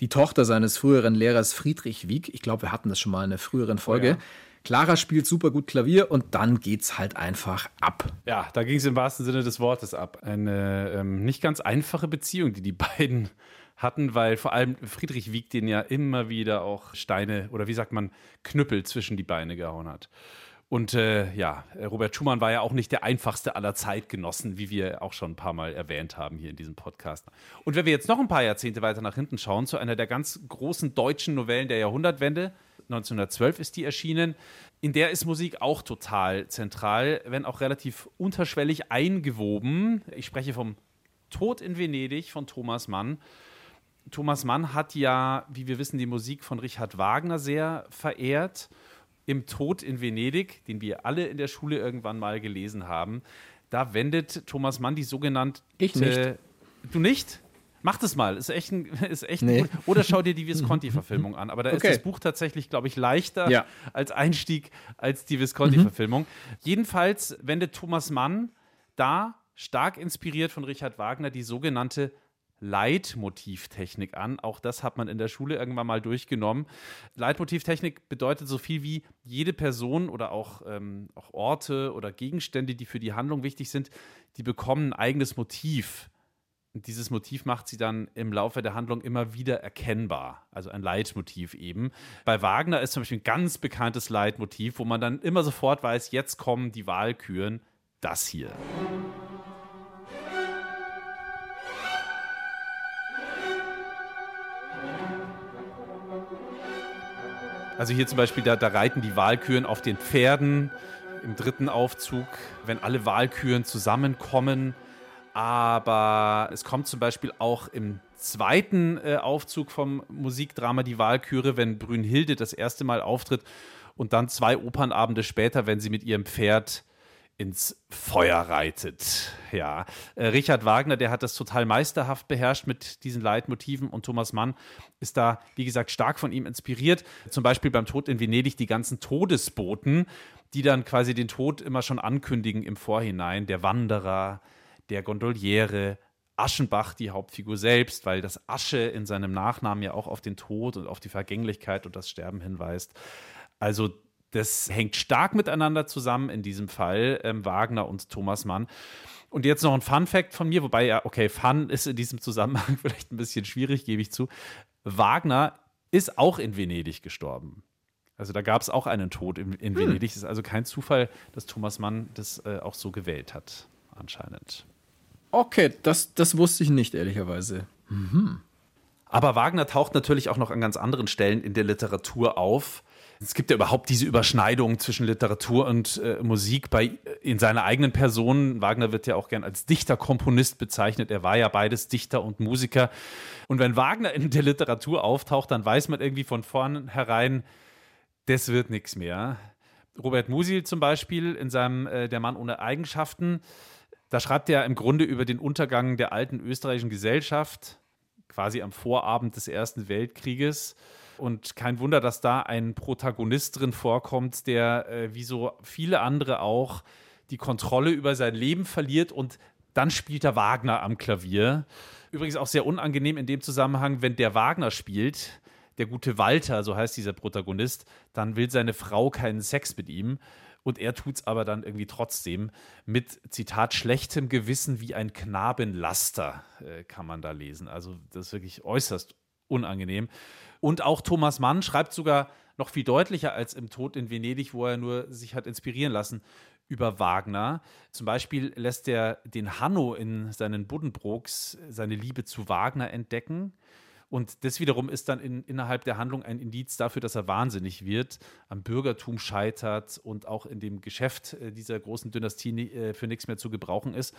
Die Tochter seines früheren Lehrers Friedrich Wieck. Ich glaube, wir hatten das schon mal in einer früheren Folge. ja. Clara spielt super gut Klavier und dann geht's halt einfach ab. Ja, da ging es im wahrsten Sinne des Wortes ab. Eine ähm, nicht ganz einfache Beziehung, die die beiden hatten, weil vor allem Friedrich Wieck den ja immer wieder auch Steine oder wie sagt man, Knüppel zwischen die Beine gehauen hat. Und äh, ja, Robert Schumann war ja auch nicht der einfachste aller Zeitgenossen, wie wir auch schon ein paar Mal erwähnt haben hier in diesem Podcast. Und wenn wir jetzt noch ein paar Jahrzehnte weiter nach hinten schauen, zu einer der ganz großen deutschen Novellen der Jahrhundertwende, 1912 ist die erschienen, in der ist Musik auch total zentral, wenn auch relativ unterschwellig eingewoben. Ich spreche vom Tod in Venedig von Thomas Mann. Thomas Mann hat ja, wie wir wissen, die Musik von Richard Wagner sehr verehrt. Im Tod in Venedig, den wir alle in der Schule irgendwann mal gelesen haben, da wendet Thomas Mann die sogenannte. Ich nicht. Du nicht? Mach das mal, ist echt ein, ist echt Nee. gut. Oder schau dir die Visconti-Verfilmung an. Aber da Okay. ist das Buch tatsächlich, glaube ich, leichter Ja. als Einstieg als die Visconti-Verfilmung. Jedenfalls wendet Thomas Mann da, stark inspiriert von Richard Wagner, die sogenannte Leitmotivtechnik an. Auch das hat man in der Schule irgendwann mal durchgenommen. Leitmotivtechnik bedeutet so viel wie jede Person oder auch, ähm, auch Orte oder Gegenstände, die für die Handlung wichtig sind, die bekommen ein eigenes Motiv. Und dieses Motiv macht sie dann im Laufe der Handlung immer wieder erkennbar. Also ein Leitmotiv eben. Bei Wagner ist zum Beispiel ein ganz bekanntes Leitmotiv, wo man dann immer sofort weiß, jetzt kommen die Wahlküren. Das hier. Also hier zum Beispiel, da, da reiten die Wahlküren auf den Pferden im dritten Aufzug, wenn alle Wahlküren zusammenkommen. Aber es kommt zum Beispiel auch im zweiten äh, Aufzug vom Musikdrama Die Wahlküre, wenn Brünnhilde das erste Mal auftritt und dann zwei Opernabende später, wenn sie mit ihrem Pferd ins Feuer reitet. Ja, äh, Richard Wagner, der hat das total meisterhaft beherrscht mit diesen Leitmotiven und Thomas Mann ist da, wie gesagt, stark von ihm inspiriert. Zum Beispiel beim Tod in Venedig die ganzen Todesboten, die dann quasi den Tod immer schon ankündigen im Vorhinein. Der Wanderer, der Gondoliere, Aschenbach, die Hauptfigur selbst, weil das Asche in seinem Nachnamen ja auch auf den Tod und auf die Vergänglichkeit und das Sterben hinweist. Also das hängt stark miteinander zusammen in diesem Fall, ähm, Wagner und Thomas Mann. Und jetzt noch ein Fun-Fact von mir, wobei ja, okay, Fun ist in diesem Zusammenhang vielleicht ein bisschen schwierig, gebe ich zu. Wagner ist auch in Venedig gestorben. Also da gab es auch einen Tod in, in hm. Venedig. Es ist also kein Zufall, dass Thomas Mann das äh, auch so gewählt hat, anscheinend. Okay, das, das wusste ich nicht, ehrlicherweise. Mhm. Aber Wagner taucht natürlich auch noch an ganz anderen Stellen in der Literatur auf. Es gibt ja überhaupt diese Überschneidung zwischen Literatur und äh, Musik bei, äh, in seiner eigenen Person. Wagner wird ja auch gern als Dichter-Komponist bezeichnet. Er war ja beides Dichter und Musiker. Und wenn Wagner in der Literatur auftaucht, dann weiß man irgendwie von vornherein, das wird nichts mehr. Robert Musil zum Beispiel in seinem äh, Der Mann ohne Eigenschaften, da schreibt er im Grunde über den Untergang der alten österreichischen Gesellschaft, quasi am Vorabend des Ersten Weltkrieges. Und kein Wunder, dass da ein Protagonist drin vorkommt, der äh, wie so viele andere auch die Kontrolle über sein Leben verliert und dann spielt er Wagner am Klavier. Übrigens auch sehr unangenehm in dem Zusammenhang, wenn der Wagner spielt, der gute Walter, so heißt dieser Protagonist, dann will seine Frau keinen Sex mit ihm. Und er tut es aber dann irgendwie trotzdem mit, Zitat, schlechtem Gewissen wie ein Knabenlaster, äh, kann man da lesen. Also das ist wirklich äußerst unangenehm. Und auch Thomas Mann schreibt sogar noch viel deutlicher als im Tod in Venedig, wo er nur sich hat inspirieren lassen über Wagner. Zum Beispiel lässt er den Hanno in seinen Buddenbrooks seine Liebe zu Wagner entdecken. Und das wiederum ist dann in, innerhalb der Handlung ein Indiz dafür, dass er wahnsinnig wird, am Bürgertum scheitert und auch in dem Geschäft äh, dieser großen Dynastie äh, für nichts mehr zu gebrauchen ist.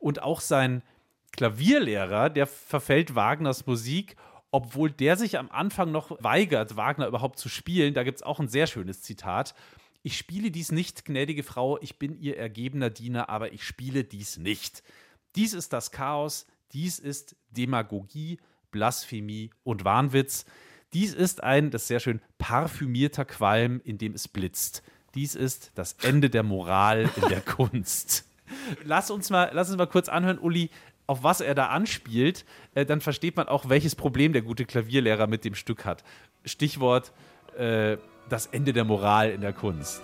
Und auch sein Klavierlehrer, der verfällt Wagners Musik obwohl der sich am Anfang noch weigert, Wagner überhaupt zu spielen. Da gibt es auch ein sehr schönes Zitat. Ich spiele dies nicht, gnädige Frau, ich bin ihr ergebener Diener, aber ich spiele dies nicht. Dies ist das Chaos, dies ist Demagogie, Blasphemie und Wahnwitz. Dies ist ein, das ist sehr schön, parfümierter Qualm, in dem es blitzt. Dies ist das Ende der Moral in der Kunst. Lass uns mal, lass uns mal kurz anhören, Uli, auf was er da anspielt, äh, dann versteht man auch, welches Problem der gute Klavierlehrer mit dem Stück hat. Stichwort äh, das Ende der Moral in der Kunst.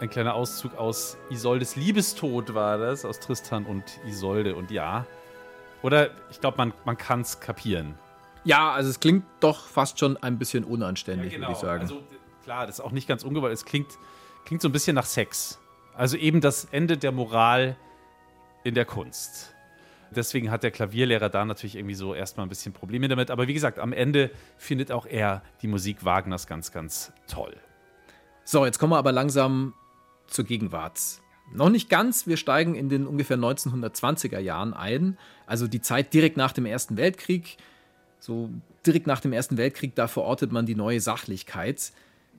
Ein kleiner Auszug aus Isoldes Liebestod war das, aus Tristan und Isolde. Und ja, oder ich glaube, man, man kann es kapieren. Ja, also es klingt doch fast schon ein bisschen unanständig, ja, genau. würde ich sagen. Also klar, das ist auch nicht ganz ungewollt. Es klingt, klingt so ein bisschen nach Sex. Also eben das Ende der Moral in der Kunst. Deswegen hat der Klavierlehrer da natürlich irgendwie so erstmal ein bisschen Probleme damit. Aber wie gesagt, am Ende findet auch er die Musik Wagners ganz, ganz toll. So, jetzt kommen wir aber langsam zur Gegenwart. Noch nicht ganz, wir steigen in den ungefähr 1920er Jahren ein, also die Zeit direkt nach dem Ersten Weltkrieg. So direkt nach dem Ersten Weltkrieg, da verortet man die neue Sachlichkeit,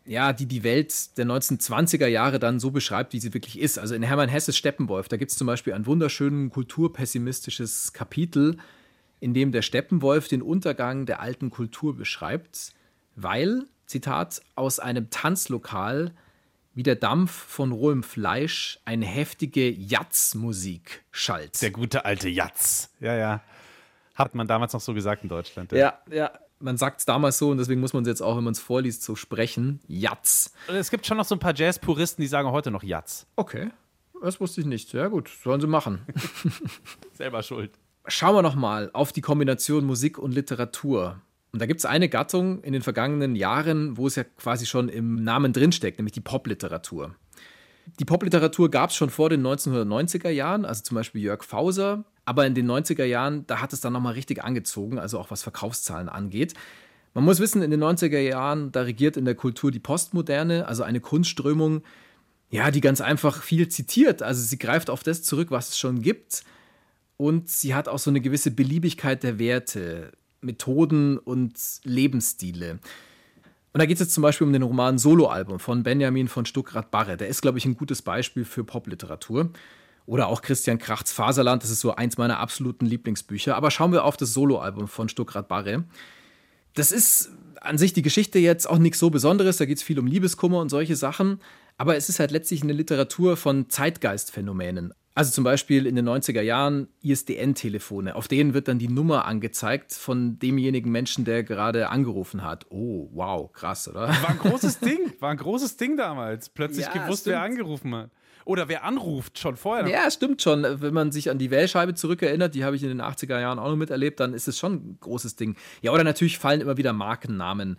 ja, die die Welt der 1920er Jahre dann so beschreibt, wie sie wirklich ist. Also in Hermann Hesses Steppenwolf, da gibt es zum Beispiel ein wunderschönes kulturpessimistisches Kapitel, in dem der Steppenwolf den Untergang der alten Kultur beschreibt, weil, Zitat, aus einem Tanzlokal wie der Dampf von rohem Fleisch eine heftige Jatzmusik schallt. Der gute alte Jatz. Ja, ja. Hat man damals noch so gesagt in Deutschland. Ja, ja. ja. Man sagt es damals so und deswegen muss man es jetzt auch, wenn man es vorliest, so sprechen. Jatz. Es gibt schon noch so ein paar Jazz-Puristen, die sagen heute noch Jatz. Okay. Das wusste ich nicht. Ja, gut. Sollen sie machen. Selber schuld. Schauen wir noch mal auf die Kombination Musik und Literatur. Und da gibt es eine Gattung in den vergangenen Jahren, wo es ja quasi schon im Namen drinsteckt, nämlich die Popliteratur. Die Popliteratur gab es schon vor den 1990er Jahren, also zum Beispiel Jörg Fauser. Aber in den 90er Jahren, da hat es dann nochmal richtig angezogen, also auch was Verkaufszahlen angeht. Man muss wissen, in den 90er Jahren, da regiert in der Kultur die Postmoderne, also eine Kunstströmung, ja, die ganz einfach viel zitiert. Also sie greift auf das zurück, was es schon gibt. Und sie hat auch so eine gewisse Beliebigkeit der Werte, Methoden und Lebensstile. Und da geht es jetzt zum Beispiel um den Roman Soloalbum von Benjamin von Stuckrad-Barre. Der ist, glaube ich, ein gutes Beispiel für Popliteratur. Oder auch Christian Krachts Faserland, das ist so eins meiner absoluten Lieblingsbücher. Aber schauen wir auf das Soloalbum von Stuckrad-Barre. Das ist an sich die Geschichte jetzt auch nichts so Besonderes. Da geht es viel um Liebeskummer und solche Sachen. Aber es ist halt letztlich eine Literatur von Zeitgeistphänomenen. Also zum Beispiel in den 90er Jahren ISDN-Telefone. Auf denen wird dann die Nummer angezeigt von demjenigen Menschen, der gerade angerufen hat. Oh, wow, krass, oder? War ein großes Ding. War ein großes Ding damals. Plötzlich Ja, gewusst, stimmt. wer angerufen hat. Oder wer anruft, schon vorher. Ja, stimmt schon. Wenn man sich an die Wählscheibe zurückerinnert, die habe ich in den 80er Jahren auch noch miterlebt, dann ist es schon ein großes Ding. Ja, oder natürlich fallen immer wieder Markennamen.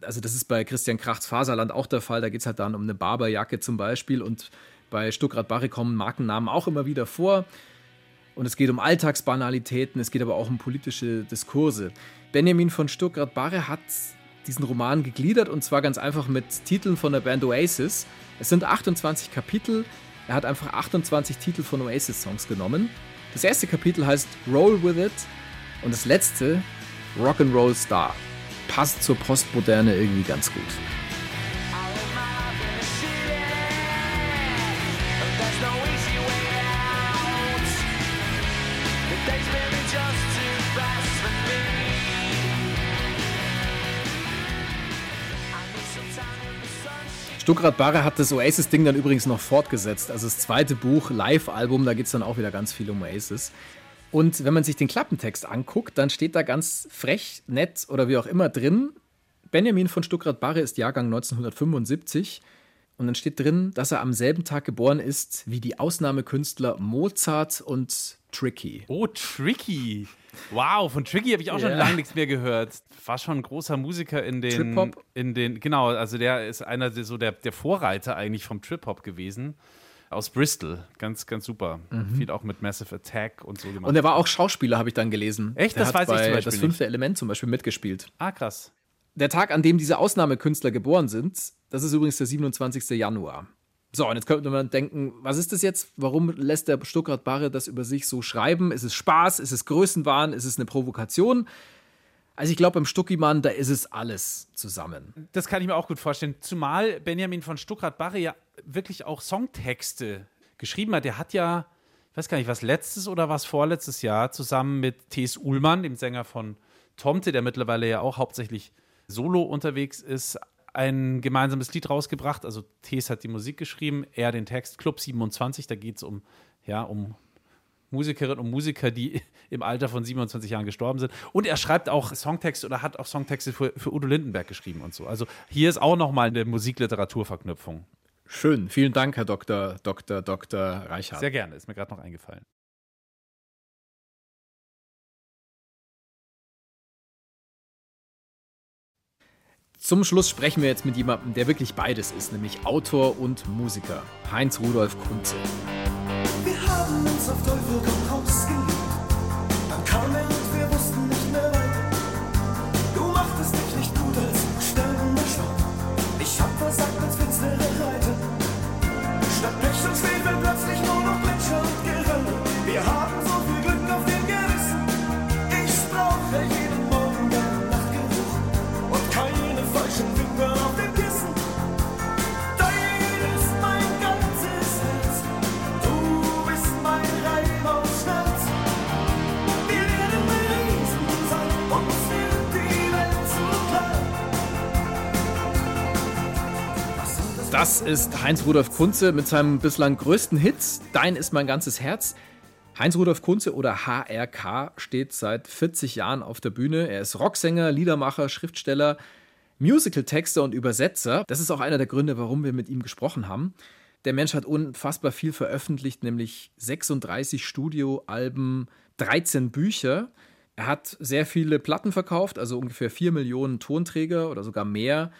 Also das ist bei Christian Krachts Faserland auch der Fall. Da geht es halt dann um eine Barberjacke zum Beispiel. Und bei Stuckrad-Barre kommen Markennamen auch immer wieder vor. Und es geht um Alltagsbanalitäten, es geht aber auch um politische Diskurse. Benjamin von Stuckrad-Barre hat diesen Roman gegliedert und zwar ganz einfach mit Titeln von der Band Oasis. Es sind 28 Kapitel. Er hat einfach 28 Titel von Oasis-Songs genommen. Das erste Kapitel heißt Roll With It und das letzte Rock'n'Roll Star. Passt zur Postmoderne irgendwie ganz gut. Stuckrad-Barre hat das Oasis-Ding dann übrigens noch fortgesetzt. Also das zweite Buch, Live-Album, da geht es dann auch wieder ganz viel um Oasis. Und wenn man sich den Klappentext anguckt, dann steht da ganz frech, nett oder wie auch immer drin, Benjamin von Stuckrad-Barre ist Jahrgang 1975. Und dann steht drin, dass er am selben Tag geboren ist wie die Ausnahmekünstler Mozart und Tricky. Oh, Tricky. Wow, von Tricky habe ich auch schon Ja. lange nichts mehr gehört. War schon ein großer Musiker in den. Trip-Hop? In den, genau, also der ist einer der, so der, der Vorreiter eigentlich vom Trip-Hop gewesen. Aus Bristol. Ganz, ganz super. Mhm. Viel auch mit Massive Attack und so gemacht. Und er war auch Schauspieler, habe ich dann gelesen. Echt? Der Das weiß ich zum Beispiel Das fünfte Element zum Beispiel mitgespielt. ah, krass. Der Tag, an dem diese Ausnahmekünstler geboren sind, das ist übrigens der 27. Januar. So, und jetzt könnte man denken, was ist das jetzt? Warum lässt der Stuttgart Barre das über sich so schreiben? Ist es Spaß? Ist es Größenwahn? Ist es eine Provokation? Also ich glaube, beim Stuckimann, da ist es alles zusammen. Das kann ich mir auch gut vorstellen. Zumal Benjamin von Stuckrad-Barre ja wirklich auch Songtexte geschrieben hat. Der hat ja, ich weiß gar nicht, was letztes oder was vorletztes Jahr zusammen mit T.S. Ullmann, dem Sänger von Tomte, der mittlerweile ja auch hauptsächlich solo unterwegs ist, ein gemeinsames Lied rausgebracht. Also T.S. hat die Musik geschrieben, er den Text. Club 27, da geht es um, ja, um Musikerinnen und Musiker, die im Alter von 27 Jahren gestorben sind. Und er schreibt auch Songtexte oder hat auch Songtexte für, für Udo Lindenberg geschrieben und so. Also hier ist auch nochmal eine Musikliteraturverknüpfung. Schön. Vielen Dank, Herr Dr. Dr. Dr. Reichardt. Sehr gerne, ist mir gerade noch eingefallen. Zum Schluss sprechen wir jetzt mit jemandem, der wirklich beides ist, nämlich Autor und Musiker. Heinz Rudolf Kunze. Wir haben uns auf Teufel komm Das ist Heinz Rudolf Kunze mit seinem bislang größten Hit Dein ist mein ganzes Herz. Heinz Rudolf Kunze oder HRK steht seit 40 Jahren auf der Bühne. Er ist Rocksänger, Liedermacher, Schriftsteller, Musical-Texter und Übersetzer. Das ist auch einer der Gründe, warum wir mit ihm gesprochen haben. Der Mensch hat unfassbar viel veröffentlicht, nämlich 36 Studioalben, 13 Bücher. Er hat sehr viele Platten verkauft, also ungefähr 4 Millionen Tonträger oder sogar mehr.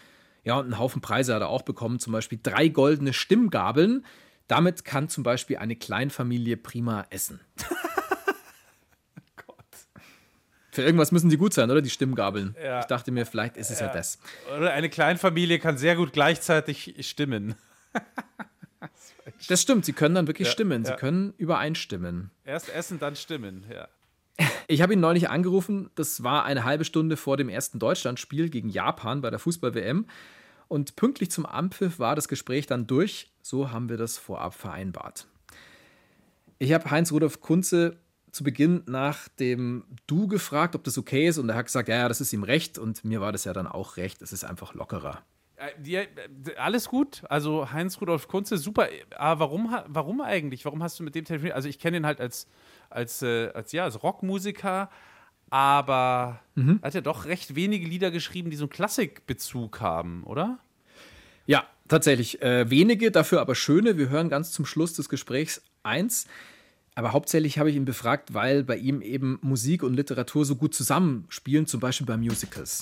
Ja, und einen Haufen Preise hat er auch bekommen, zum Beispiel drei goldene Stimmgabeln. Damit kann zum Beispiel eine Kleinfamilie prima essen. Für irgendwas müssen die gut sein, oder? Die Stimmgabeln. Ja. Ich dachte mir, vielleicht ist es ja, Ja. das. Oder eine Kleinfamilie kann sehr gut gleichzeitig stimmen. Das stimmt, sie können dann wirklich Ja, stimmen. Sie können übereinstimmen. Erst essen, dann stimmen, ja. Ich habe ihn neulich angerufen, das war eine halbe Stunde vor dem ersten Deutschlandspiel gegen Japan bei der Fußball-WM. Und pünktlich zum Anpfiff war das Gespräch dann durch. So haben wir das vorab vereinbart. Ich habe Heinz-Rudolf Kunze zu Beginn nach dem Du gefragt, ob das okay ist. Und er hat gesagt, ja, ja, das ist ihm recht. Und mir war das ja dann auch recht. Es ist einfach lockerer. Äh, die, äh, alles gut. Also Heinz Rudolf Kunze, super. Aber warum, ha- warum eigentlich? Warum hast du mit dem telefoniert? Also ich kenne ihn halt als, als, äh, als, ja, als Rockmusiker, aber Mhm. er hat ja doch recht wenige Lieder geschrieben, die so einen Klassikbezug haben, oder? Ja, tatsächlich. Äh, wenige, dafür aber schöne. Wir hören ganz zum Schluss des Gesprächs eins. Aber hauptsächlich habe ich ihn befragt, weil bei ihm eben Musik und Literatur so gut zusammenspielen, zum Beispiel bei Musicals.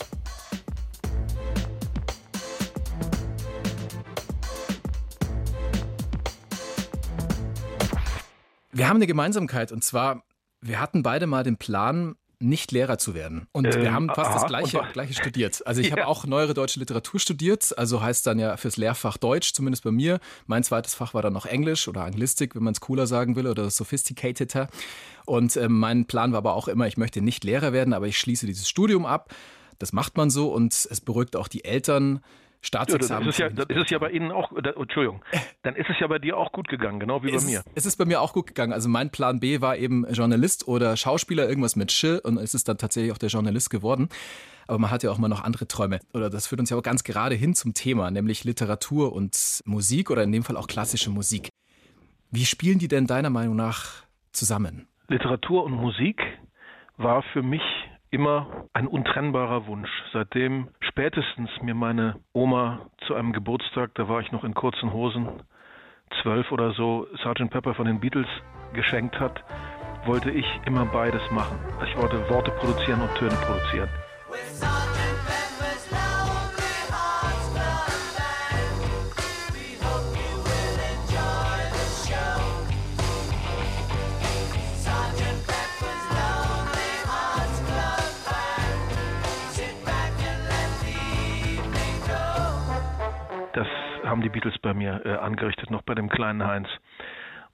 Wir haben eine Gemeinsamkeit und zwar, wir hatten beide mal den Plan, nicht Lehrer zu werden. Und wir Ähm, haben fast das aha, Gleiche, und was? Gleiche studiert. Also ich habe Ja. auch neuere deutsche Literatur studiert, also heißt dann ja fürs Lehrfach Deutsch, zumindest bei mir. Mein zweites Fach war dann noch Englisch oder Anglistik, wenn man es cooler sagen will, oder sophisticateder. Und ähm, mein Plan war aber auch immer, ich möchte nicht Lehrer werden, aber ich schließe dieses Studium ab. Das macht man so und es beruhigt auch die Eltern. Ja, das Staatsexamen. ist, ja, das ist es ja bei Ihnen auch, da, Entschuldigung, dann ist es ja bei dir auch gut gegangen, genau wie bei es, mir. Es ist bei mir auch gut gegangen. Also mein Plan B war eben Journalist oder Schauspieler, irgendwas mit Sch und es ist dann tatsächlich auch der Journalist geworden. Aber man hat ja auch mal noch andere Träume. Oder das führt uns ja auch ganz gerade hin zum Thema, nämlich Literatur und Musik oder in dem Fall auch klassische Musik. Wie spielen die denn deiner Meinung nach zusammen? Literatur und Musik war für mich immer ein untrennbarer Wunsch. Seitdem spätestens mir meine Oma zu einem Geburtstag, da war ich noch in kurzen Hosen, zwölf oder so, Sgt. Pepper von den Beatles geschenkt hat, wollte ich immer beides machen. Ich wollte Worte produzieren und Töne produzieren. Haben die Beatles bei mir äh, angerichtet, noch bei dem kleinen Heinz.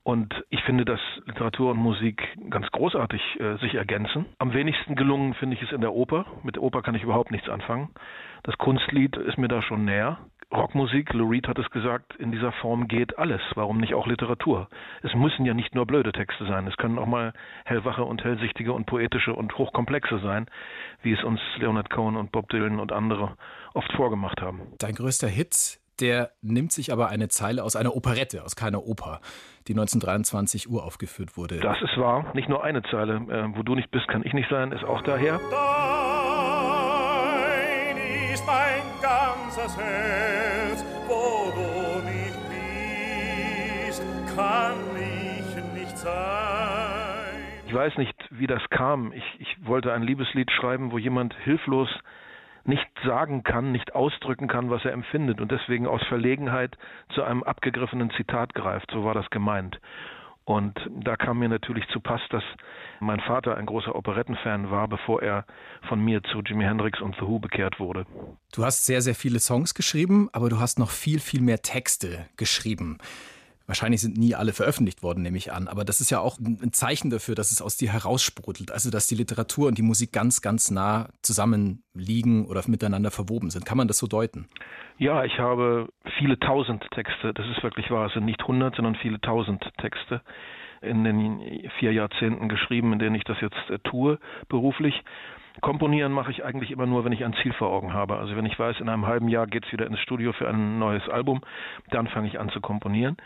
Und ich finde, dass Literatur und Musik ganz großartig äh, sich ergänzen. Am wenigsten gelungen finde ich es in der Oper. Mit der Oper kann ich überhaupt nichts anfangen. Das Kunstlied ist mir da schon näher. Rockmusik, Lou Reed hat es gesagt, in dieser Form geht alles. Warum nicht auch Literatur? Es müssen ja nicht nur blöde Texte sein. Es können auch mal hellwache und hellsichtige und poetische und hochkomplexe sein, wie es uns Leonard Cohen und Bob Dylan und andere oft vorgemacht haben. Dein größter Hit, der nimmt sich aber eine Zeile aus einer Operette, aus keiner Oper, die 1923 uraufgeführt wurde. Das ist wahr. Nicht nur eine Zeile. Äh, wo du nicht bist, kann ich nicht sein, ist auch daher. Dein ist mein ganzes Herz, wo du nicht bist, kann ich nicht sein. Ich weiß nicht, wie das kam. Ich, ich wollte ein Liebeslied schreiben, wo jemand hilflos nicht sagen kann, nicht ausdrücken kann, was er empfindet und deswegen aus Verlegenheit zu einem abgegriffenen Zitat greift. So war das gemeint. Und da kam mir natürlich zu Pass, dass mein Vater ein großer Operettenfan war, bevor er von mir zu Jimi Hendrix und The Who bekehrt wurde. Du hast sehr, sehr viele Songs geschrieben, aber du hast noch viel, viel mehr Texte geschrieben. Wahrscheinlich sind nie alle veröffentlicht worden, nehme ich an. Aber das ist ja auch ein Zeichen dafür, dass es aus dir heraussprudelt. Also, dass die Literatur und die Musik ganz, ganz nah zusammenliegen oder miteinander verwoben sind. Kann man das so deuten? Ja, ich habe viele tausend Texte, das ist wirklich wahr, es sind nicht hundert, sondern viele tausend Texte in den vier Jahrzehnten geschrieben, in denen ich das jetzt äh, tue, beruflich. Komponieren mache ich eigentlich immer nur, wenn ich ein Ziel vor Augen habe. Also wenn ich weiß, in einem halben Jahr geht's wieder ins Studio für ein neues Album, dann fange ich an zu komponieren.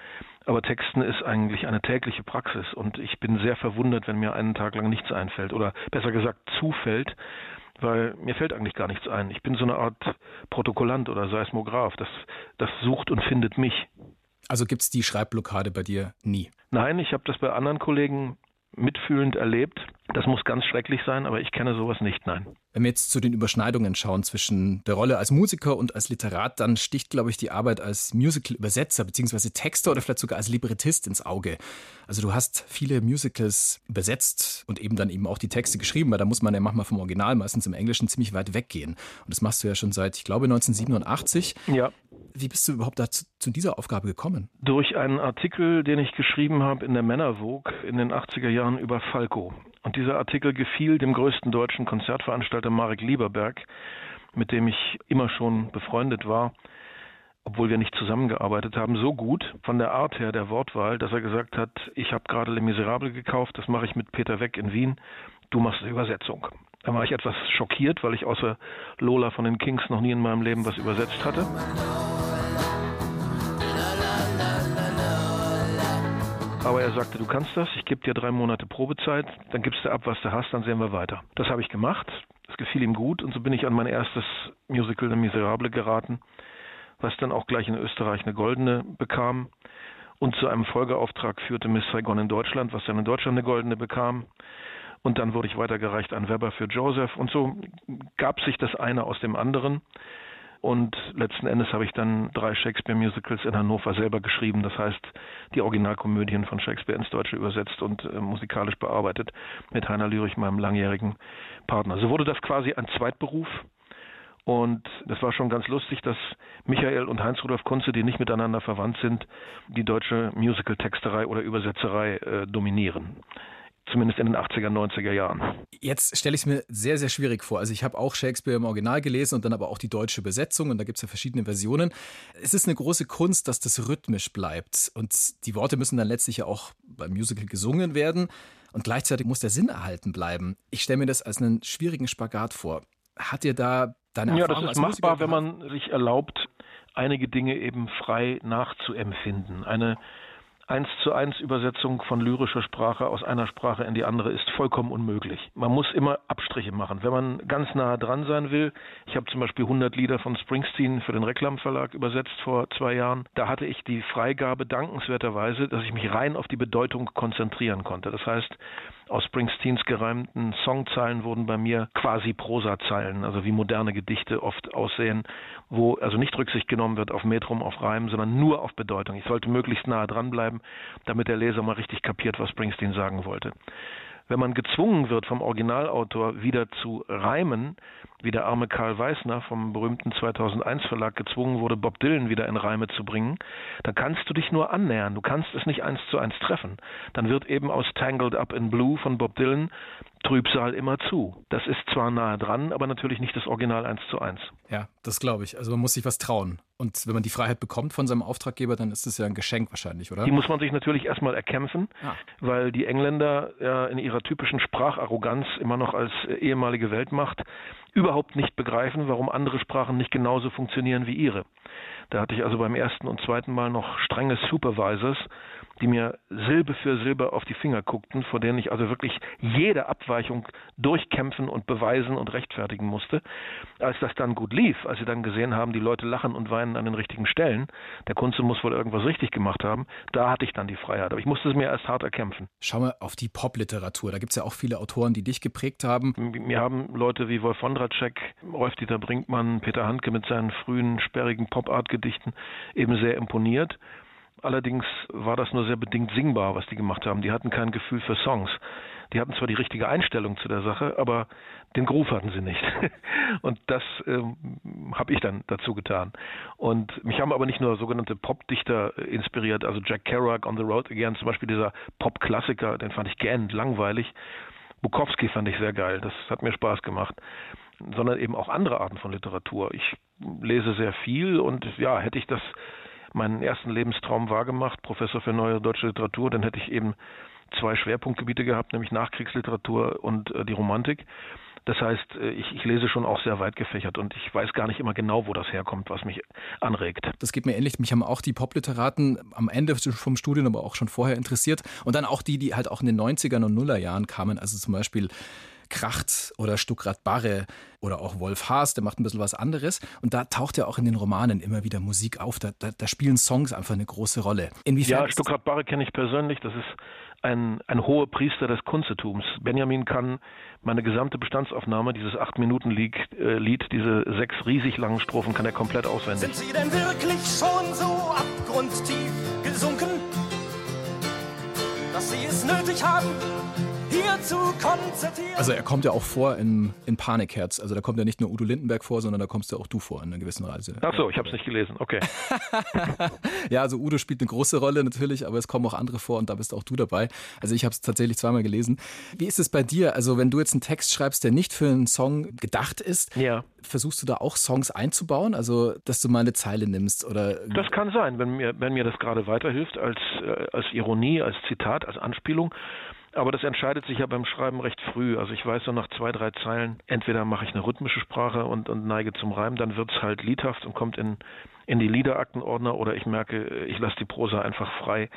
Aber Texten ist eigentlich eine tägliche Praxis und ich bin sehr verwundert, wenn mir einen Tag lang nichts einfällt oder besser gesagt zufällt, weil mir fällt eigentlich gar nichts ein. Ich bin so eine Art Protokollant oder Seismograph, das, das sucht und findet mich. Also gibt es die Schreibblockade bei dir nie? Nein, ich habe das bei anderen Kollegen mitfühlend erlebt. Das muss ganz schrecklich sein, aber ich kenne sowas nicht, nein. Wenn wir jetzt zu den Überschneidungen schauen zwischen der Rolle als Musiker und als Literat, dann sticht, glaube ich, die Arbeit als Musical-Übersetzer bzw. Texter oder vielleicht sogar als Librettist ins Auge. Also du hast viele Musicals übersetzt und eben dann eben auch die Texte geschrieben, weil da muss man ja manchmal vom Original, meistens im Englischen, ziemlich weit weggehen. Und das machst du ja schon seit, ich glaube, 1987. Ja. Wie bist du überhaupt dazu, zu dieser Aufgabe gekommen? Durch einen Artikel, den ich geschrieben habe in der Männervogue in den 80er Jahren über Falco. Und dieser Artikel gefiel dem größten deutschen Konzertveranstalter Marek Lieberberg, mit dem ich immer schon befreundet war, obwohl wir nicht zusammengearbeitet haben, so gut von der Art her der Wortwahl, dass er gesagt hat, ich habe gerade Les Miserables gekauft, das mache ich mit Peter Weck in Wien, du machst die Übersetzung. Da war ich etwas schockiert, weil ich außer Lola von den Kings noch nie in meinem Leben was übersetzt hatte. Aber er sagte, du kannst das, ich gebe dir drei Monate Probezeit, dann gibst du ab, was du hast, dann sehen wir weiter. Das habe ich gemacht, das gefiel ihm gut und so bin ich an mein erstes Musical Le Miserable geraten, was dann auch gleich in Österreich eine goldene bekam und zu einem Folgeauftrag führte Miss Saigon in Deutschland, was dann in Deutschland eine goldene bekam. Und dann wurde ich weitergereicht an Weber für Joseph und so gab sich das eine aus dem anderen. Und letzten Endes habe ich dann drei Shakespeare-Musicals in Hannover selber geschrieben. Das heißt, die Originalkomödien von Shakespeare ins Deutsche übersetzt und äh, musikalisch bearbeitet mit Heiner Lürich, meinem langjährigen Partner. So wurde das quasi ein Zweitberuf. Und das war schon ganz lustig, dass Michael und Heinz-Rudolf Kunze, die nicht miteinander verwandt sind, die deutsche Musical-Texterei oder Übersetzerei äh, dominieren zumindest in den 80er, 90er Jahren. Jetzt stelle ich es mir sehr, sehr schwierig vor. Also ich habe auch Shakespeare im Original gelesen und dann aber auch die deutsche Besetzung und da gibt es ja verschiedene Versionen. Es ist eine große Kunst, dass das rhythmisch bleibt und die Worte müssen dann letztlich ja auch beim Musical gesungen werden und gleichzeitig muss der Sinn erhalten bleiben. Ich stelle mir das als einen schwierigen Spagat vor. Hat ihr da deine Erfahrung Ja, das ist machbar, wenn man sich erlaubt, einige Dinge eben frei nachzuempfinden. Eine eins zu eins Übersetzung von lyrischer Sprache aus einer Sprache in die andere ist vollkommen unmöglich. Man muss immer Abstriche machen. Wenn man ganz nah dran sein will, ich habe zum Beispiel 100 Lieder von Springsteen für den Reklamverlag übersetzt vor zwei Jahren, da hatte ich die Freigabe dankenswerterweise, dass ich mich rein auf die Bedeutung konzentrieren konnte. Das heißt, aus Springsteens gereimten Songzeilen wurden bei mir quasi Prosazeilen, also wie moderne Gedichte oft aussehen, wo also nicht Rücksicht genommen wird auf Metrum, auf Reim, sondern nur auf Bedeutung. Ich sollte möglichst nahe dranbleiben, damit der Leser mal richtig kapiert, was Springsteen sagen wollte. Wenn man gezwungen wird vom Originalautor wieder zu reimen, wie der arme Karl Weißner vom berühmten 2001 Verlag gezwungen wurde, Bob Dylan wieder in Reime zu bringen, dann kannst du dich nur annähern. Du kannst es nicht eins zu eins treffen. Dann wird eben aus Tangled Up in Blue von Bob Dylan Trübsal immer zu. Das ist zwar nahe dran, aber natürlich nicht das Original eins zu eins. Ja, das glaube ich. Also man muss sich was trauen. Und wenn man die Freiheit bekommt von seinem Auftraggeber, dann ist es ja ein Geschenk wahrscheinlich, oder? Die muss man sich natürlich erstmal erkämpfen, ah. weil die Engländer ja in ihrer typischen Spracharroganz immer noch als ehemalige Weltmacht überhaupt nicht begreifen, warum andere Sprachen nicht genauso funktionieren wie ihre. Da hatte ich also beim ersten und zweiten Mal noch strenge Supervisors, die mir Silbe für Silbe auf die Finger guckten, vor denen ich also wirklich jede Abweichung durchkämpfen und beweisen und rechtfertigen musste. Als das dann gut lief, als sie dann gesehen haben, die Leute lachen und weinen an den richtigen Stellen, der Kunze muss wohl irgendwas richtig gemacht haben, da hatte ich dann die Freiheit. Aber ich musste es mir erst hart erkämpfen. Schau mal auf die Popliteratur. Da gibt es ja auch viele Autoren, die dich geprägt haben. Mir haben Leute wie Wolf Wondracek, Rolf-Dieter Brinkmann, Peter Handke mit seinen frühen, sperrigen Pop-Art-Gedichten eben sehr imponiert. Allerdings war das nur sehr bedingt singbar, was die gemacht haben. Die hatten kein Gefühl für Songs. Die hatten zwar die richtige Einstellung zu der Sache, aber den Groove hatten sie nicht. Und das ähm, habe ich dann dazu getan. Und mich haben aber nicht nur sogenannte Popdichter inspiriert, also Jack Kerouac on the Road Again, zum Beispiel dieser Pop-Klassiker, den fand ich gähnend langweilig. Bukowski fand ich sehr geil, das hat mir Spaß gemacht sondern eben auch andere Arten von Literatur. Ich lese sehr viel und ja, hätte ich das meinen ersten Lebenstraum wahrgemacht, Professor für neue deutsche Literatur, dann hätte ich eben zwei Schwerpunktgebiete gehabt, nämlich Nachkriegsliteratur und äh, die Romantik. Das heißt, äh, ich, ich, lese schon auch sehr weit gefächert und ich weiß gar nicht immer genau, wo das herkommt, was mich anregt. Das geht mir ähnlich. Mich haben auch die Popliteraten am Ende vom Studium, aber auch schon vorher interessiert. Und dann auch die, die halt auch in den 90ern und Nullerjahren kamen. Also zum Beispiel Kracht oder Stuckrad Barre oder auch Wolf Haas, der macht ein bisschen was anderes. Und da taucht ja auch in den Romanen immer wieder Musik auf. Da, da, da spielen Songs einfach eine große Rolle. Inwiefern ja, Stuckrad Barre kenne ich persönlich. Das ist ein, ein hoher Priester des Kunstitums. Benjamin kann meine gesamte Bestandsaufnahme, dieses 8-Minuten-Lied, äh, Lied, diese sechs riesig langen Strophen, kann er komplett auswendig. Sind Sie denn wirklich schon so abgrundtief gesunken, dass Sie es nötig haben? Also er kommt ja auch vor in, in Panikherz. Also da kommt ja nicht nur Udo Lindenberg vor, sondern da kommst ja auch du vor in einer gewissen Weise. Ach so, ich habe es nicht gelesen. Okay. ja, also Udo spielt eine große Rolle natürlich, aber es kommen auch andere vor und da bist auch du dabei. Also ich habe es tatsächlich zweimal gelesen. Wie ist es bei dir? Also wenn du jetzt einen Text schreibst, der nicht für einen Song gedacht ist, ja. versuchst du da auch Songs einzubauen? Also dass du mal eine Zeile nimmst oder? Das kann sein, wenn mir, wenn mir das gerade weiterhilft als, äh, als Ironie, als Zitat, als Anspielung. Aber das entscheidet sich ja beim Schreiben recht früh. Also ich weiß so nach zwei, drei Zeilen, entweder mache ich eine rhythmische Sprache und, und neige zum Reim, dann wird es halt liedhaft und kommt in, in die Liederaktenordner oder ich merke, ich lasse die Prosa einfach frei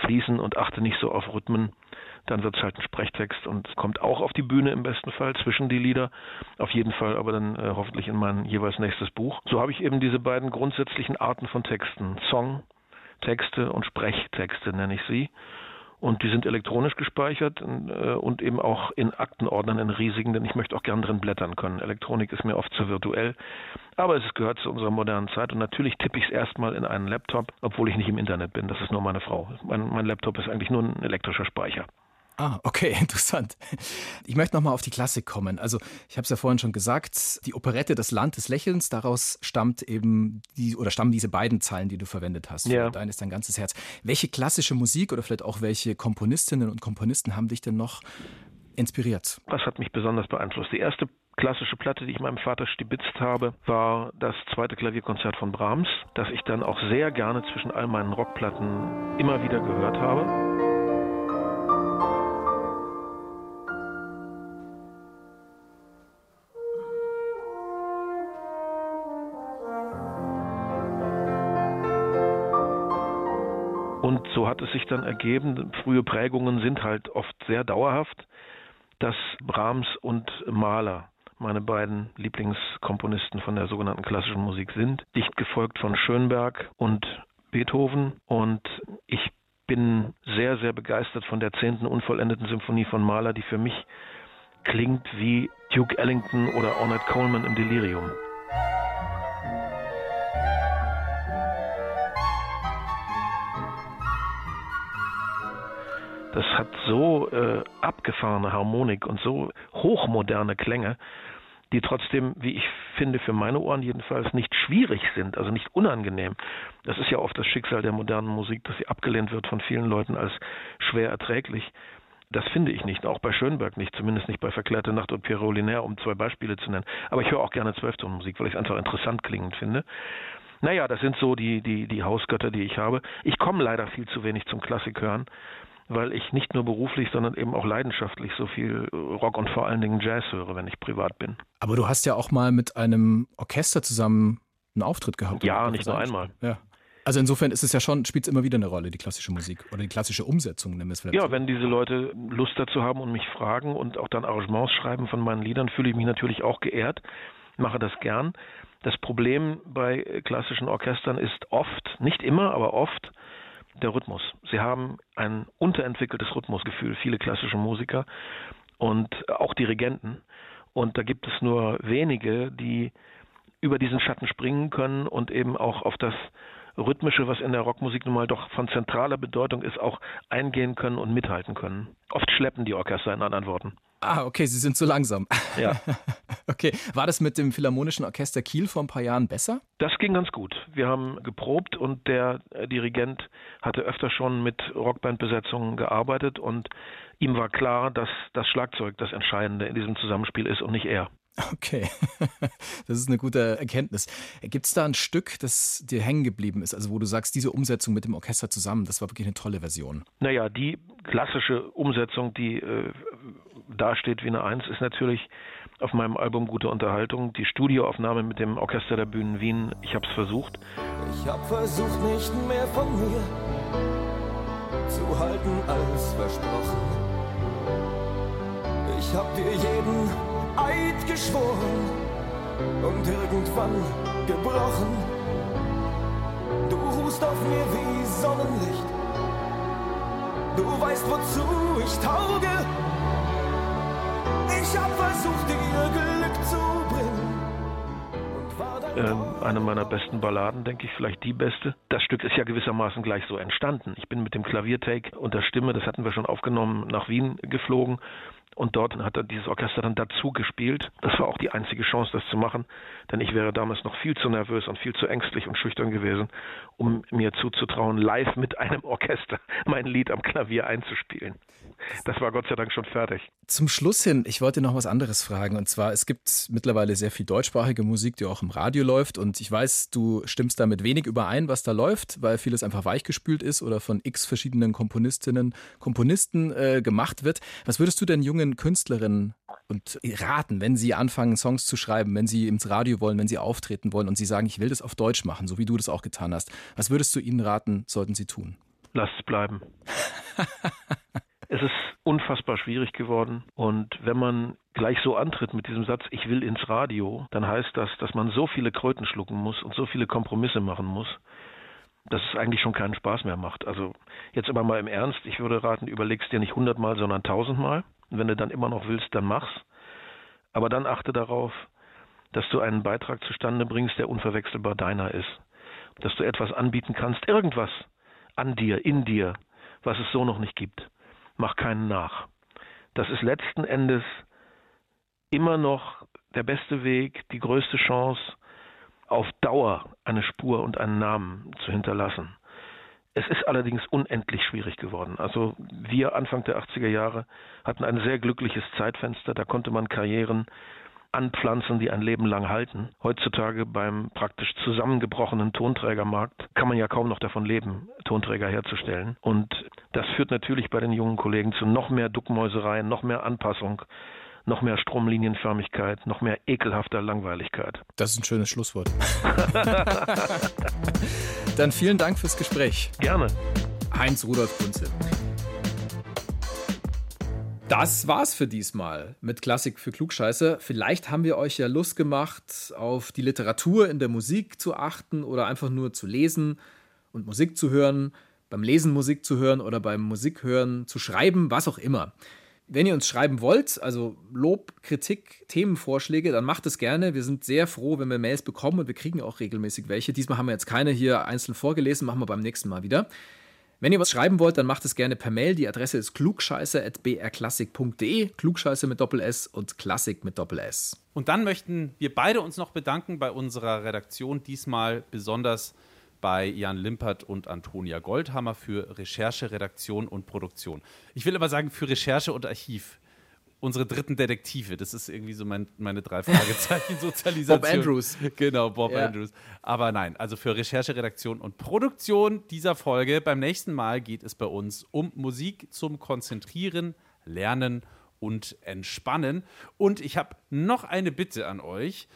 fließen und achte nicht so auf Rhythmen. Dann wird es halt ein Sprechtext und kommt auch auf die Bühne im besten Fall, zwischen die Lieder. Auf jeden Fall aber dann äh, hoffentlich in mein jeweils nächstes Buch. So habe ich eben diese beiden grundsätzlichen Arten von Texten. Song, Texte und Sprechtexte nenne ich sie. Und die sind elektronisch gespeichert äh, und eben auch in Aktenordnern in riesigen, denn ich möchte auch gern drin blättern können. Elektronik ist mir oft zu virtuell, aber es gehört zu unserer modernen Zeit und natürlich tippe ich es erstmal in einen Laptop, obwohl ich nicht im Internet bin. Das ist nur meine Frau. Mein, mein Laptop ist eigentlich nur ein elektrischer Speicher. Ah, okay, interessant. Ich möchte nochmal auf die Klassik kommen. Also, ich habe es ja vorhin schon gesagt, die Operette Das Land des Lächelns, daraus stammt eben die oder stammen diese beiden Zeilen, die du verwendet hast. Ja. Dein ist dein ganzes Herz. Welche klassische Musik oder vielleicht auch welche Komponistinnen und Komponisten haben dich denn noch inspiriert? Was hat mich besonders beeinflusst? Die erste klassische Platte, die ich meinem Vater stibitzt habe, war das zweite Klavierkonzert von Brahms, das ich dann auch sehr gerne zwischen all meinen Rockplatten immer wieder gehört habe. Und so hat es sich dann ergeben, frühe Prägungen sind halt oft sehr dauerhaft, dass Brahms und Mahler meine beiden Lieblingskomponisten von der sogenannten klassischen Musik sind, dicht gefolgt von Schönberg und Beethoven. Und ich bin sehr, sehr begeistert von der zehnten unvollendeten Symphonie von Mahler, die für mich klingt wie Duke Ellington oder Ornette Coleman im Delirium. Das hat so äh, abgefahrene Harmonik und so hochmoderne Klänge, die trotzdem, wie ich finde, für meine Ohren jedenfalls nicht schwierig sind, also nicht unangenehm. Das ist ja oft das Schicksal der modernen Musik, dass sie abgelehnt wird von vielen Leuten als schwer erträglich. Das finde ich nicht, auch bei Schönberg nicht, zumindest nicht bei Verklärte Nacht und Pierrot Linaire, um zwei Beispiele zu nennen. Aber ich höre auch gerne Zwölftonmusik, weil ich es einfach interessant klingend finde. Naja, das sind so die, die, die Hausgötter, die ich habe. Ich komme leider viel zu wenig zum Klassik hören weil ich nicht nur beruflich, sondern eben auch leidenschaftlich so viel Rock und vor allen Dingen Jazz höre, wenn ich privat bin. Aber du hast ja auch mal mit einem Orchester zusammen einen Auftritt gehabt. Ja, nicht nur einmal. Ja. Also insofern ist es ja schon, spielt es immer wieder eine Rolle, die klassische Musik oder die klassische Umsetzung, nennen wir es vielleicht. Ja, wenn diese Leute Lust dazu haben und mich fragen und auch dann Arrangements schreiben von meinen Liedern, fühle ich mich natürlich auch geehrt, mache das gern. Das Problem bei klassischen Orchestern ist oft, nicht immer, aber oft, der Rhythmus. Sie haben ein unterentwickeltes Rhythmusgefühl, viele klassische Musiker und auch Dirigenten. Und da gibt es nur wenige, die über diesen Schatten springen können und eben auch auf das Rhythmische, was in der Rockmusik nun mal doch von zentraler Bedeutung ist, auch eingehen können und mithalten können. Oft schleppen die Orchester in anderen Worten. Ah, okay, sie sind zu langsam. Ja. okay, war das mit dem Philharmonischen Orchester Kiel vor ein paar Jahren besser? Das ging ganz gut. Wir haben geprobt und der äh, Dirigent hatte öfter schon mit Rockbandbesetzungen gearbeitet und ihm war klar, dass das Schlagzeug das Entscheidende in diesem Zusammenspiel ist und nicht er. Okay, das ist eine gute Erkenntnis. Gibt es da ein Stück, das dir hängen geblieben ist, also wo du sagst, diese Umsetzung mit dem Orchester zusammen, das war wirklich eine tolle Version? Naja, die klassische Umsetzung, die äh, dasteht wie eine Eins, ist natürlich auf meinem Album Gute Unterhaltung die Studioaufnahme mit dem Orchester der Bühnen Wien. Ich habe es versucht. Ich habe versucht, nicht mehr von mir zu halten als versprochen. Ich Ich hab dir jeden Eid geschworen und irgendwann gebrochen. Du ruhst auf mir wie Sonnenlicht. Du weißt, wozu ich tauge. Ich hab versucht, dir Glück zu bringen. Ähm, eine meiner besten Balladen, denke ich, vielleicht die beste. Das Stück ist ja gewissermaßen gleich so entstanden. Ich bin mit dem Klaviertake und der Stimme, das hatten wir schon aufgenommen, nach Wien geflogen und dort hat er dieses Orchester dann dazu gespielt. Das war auch die einzige Chance, das zu machen, denn ich wäre damals noch viel zu nervös und viel zu ängstlich und schüchtern gewesen, um mir zuzutrauen, live mit einem Orchester mein Lied am Klavier einzuspielen. Das war Gott sei Dank schon fertig. Zum Schluss hin, ich wollte noch was anderes fragen. Und zwar, es gibt mittlerweile sehr viel deutschsprachige Musik, die auch im Radio läuft. Und ich weiß, du stimmst damit wenig überein, was da läuft, weil vieles einfach weichgespült ist oder von x verschiedenen Komponistinnen, Komponisten äh, gemacht wird. Was würdest du denn jungen Künstlerinnen und raten, wenn sie anfangen, Songs zu schreiben, wenn sie ins Radio wollen, wenn sie auftreten wollen und sie sagen, ich will das auf Deutsch machen, so wie du das auch getan hast? Was würdest du ihnen raten, sollten sie tun? Lass es bleiben. Es ist unfassbar schwierig geworden. Und wenn man gleich so antritt mit diesem Satz, ich will ins Radio, dann heißt das, dass man so viele Kröten schlucken muss und so viele Kompromisse machen muss, dass es eigentlich schon keinen Spaß mehr macht. Also jetzt aber mal im Ernst, ich würde raten, überlegst dir nicht hundertmal, sondern tausendmal. Und wenn du dann immer noch willst, dann mach's. Aber dann achte darauf, dass du einen Beitrag zustande bringst, der unverwechselbar deiner ist. Dass du etwas anbieten kannst, irgendwas an dir, in dir, was es so noch nicht gibt mach keinen nach. Das ist letzten Endes immer noch der beste Weg, die größte Chance, auf Dauer eine Spur und einen Namen zu hinterlassen. Es ist allerdings unendlich schwierig geworden. Also wir Anfang der 80er Jahre hatten ein sehr glückliches Zeitfenster, da konnte man Karrieren anpflanzen, die ein Leben lang halten. Heutzutage beim praktisch zusammengebrochenen Tonträgermarkt kann man ja kaum noch davon leben, Tonträger herzustellen. Und das führt natürlich bei den jungen Kollegen zu noch mehr Duckmäusereien, noch mehr Anpassung, noch mehr Stromlinienförmigkeit, noch mehr ekelhafter Langweiligkeit. Das ist ein schönes Schlusswort. Dann vielen Dank fürs Gespräch. Gerne. Heinz Rudolf Kunze. Das war's für diesmal mit Klassik für Klugscheiße. Vielleicht haben wir euch ja Lust gemacht, auf die Literatur in der Musik zu achten oder einfach nur zu lesen und Musik zu hören, beim Lesen Musik zu hören oder beim Musikhören zu schreiben, was auch immer. Wenn ihr uns schreiben wollt, also Lob, Kritik, Themenvorschläge, dann macht es gerne. Wir sind sehr froh, wenn wir Mails bekommen und wir kriegen auch regelmäßig welche. Diesmal haben wir jetzt keine hier einzeln vorgelesen, machen wir beim nächsten Mal wieder. Wenn ihr was schreiben wollt, dann macht es gerne per Mail. Die Adresse ist klugscheiße.brklassik.de. Klugscheiße mit Doppel-S und Klassik mit Doppel-S. Und dann möchten wir beide uns noch bedanken bei unserer Redaktion, diesmal besonders bei Jan Limpert und Antonia Goldhammer für Recherche, Redaktion und Produktion. Ich will aber sagen für Recherche und Archiv unsere dritten Detektive. Das ist irgendwie so mein, meine drei Fragezeichen Sozialisation. Bob Andrews. Genau, Bob Ja. Andrews. Aber nein, also für Recherche, Redaktion und Produktion dieser Folge. Beim nächsten Mal geht es bei uns um Musik zum Konzentrieren, Lernen und Entspannen. Und ich habe noch eine Bitte an euch.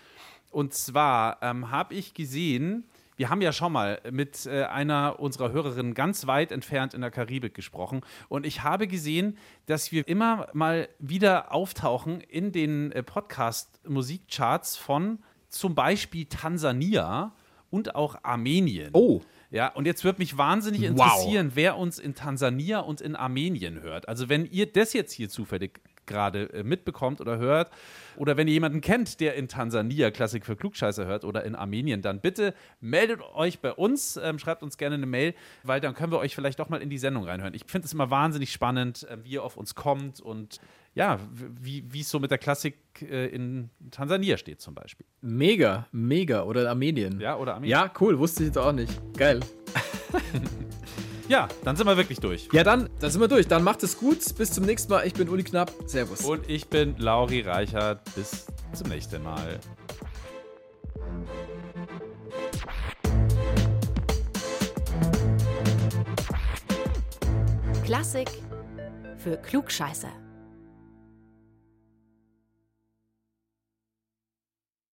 Und zwar ähm, habe ich gesehen, wir haben ja schon mal mit äh, einer unserer Hörerinnen ganz weit entfernt in der Karibik gesprochen. Und ich habe gesehen, dass wir immer mal wieder auftauchen in den äh, Podcast-Musikcharts von zum Beispiel Tansania und auch Armenien. Oh. Ja, und jetzt würde mich wahnsinnig Wow. interessieren, wer uns in Tansania und in Armenien hört. Also wenn ihr das jetzt hier zufällig gerade äh, mitbekommt oder hört, oder wenn ihr jemanden kennt, der in Tansania Klassik für Klugscheißer hört oder in Armenien, dann bitte meldet euch bei uns, ähm, schreibt uns gerne eine Mail, weil dann können wir euch vielleicht doch mal in die Sendung reinhören. Ich finde es immer wahnsinnig spannend, äh, wie ihr auf uns kommt und ja, wie es so mit der Klassik äh, in Tansania steht zum Beispiel. Mega, mega. Oder Armenien. Ja, oder Armenien. Ja, cool. Wusste ich jetzt auch nicht. Geil. Ja, dann sind wir wirklich durch. Ja, dann, dann sind wir durch. Dann macht es gut. Bis zum nächsten Mal. Ich bin Uli Knapp. Servus. Und ich bin Lauri Reichert. Bis zum nächsten Mal. Klassik für Klugscheißer.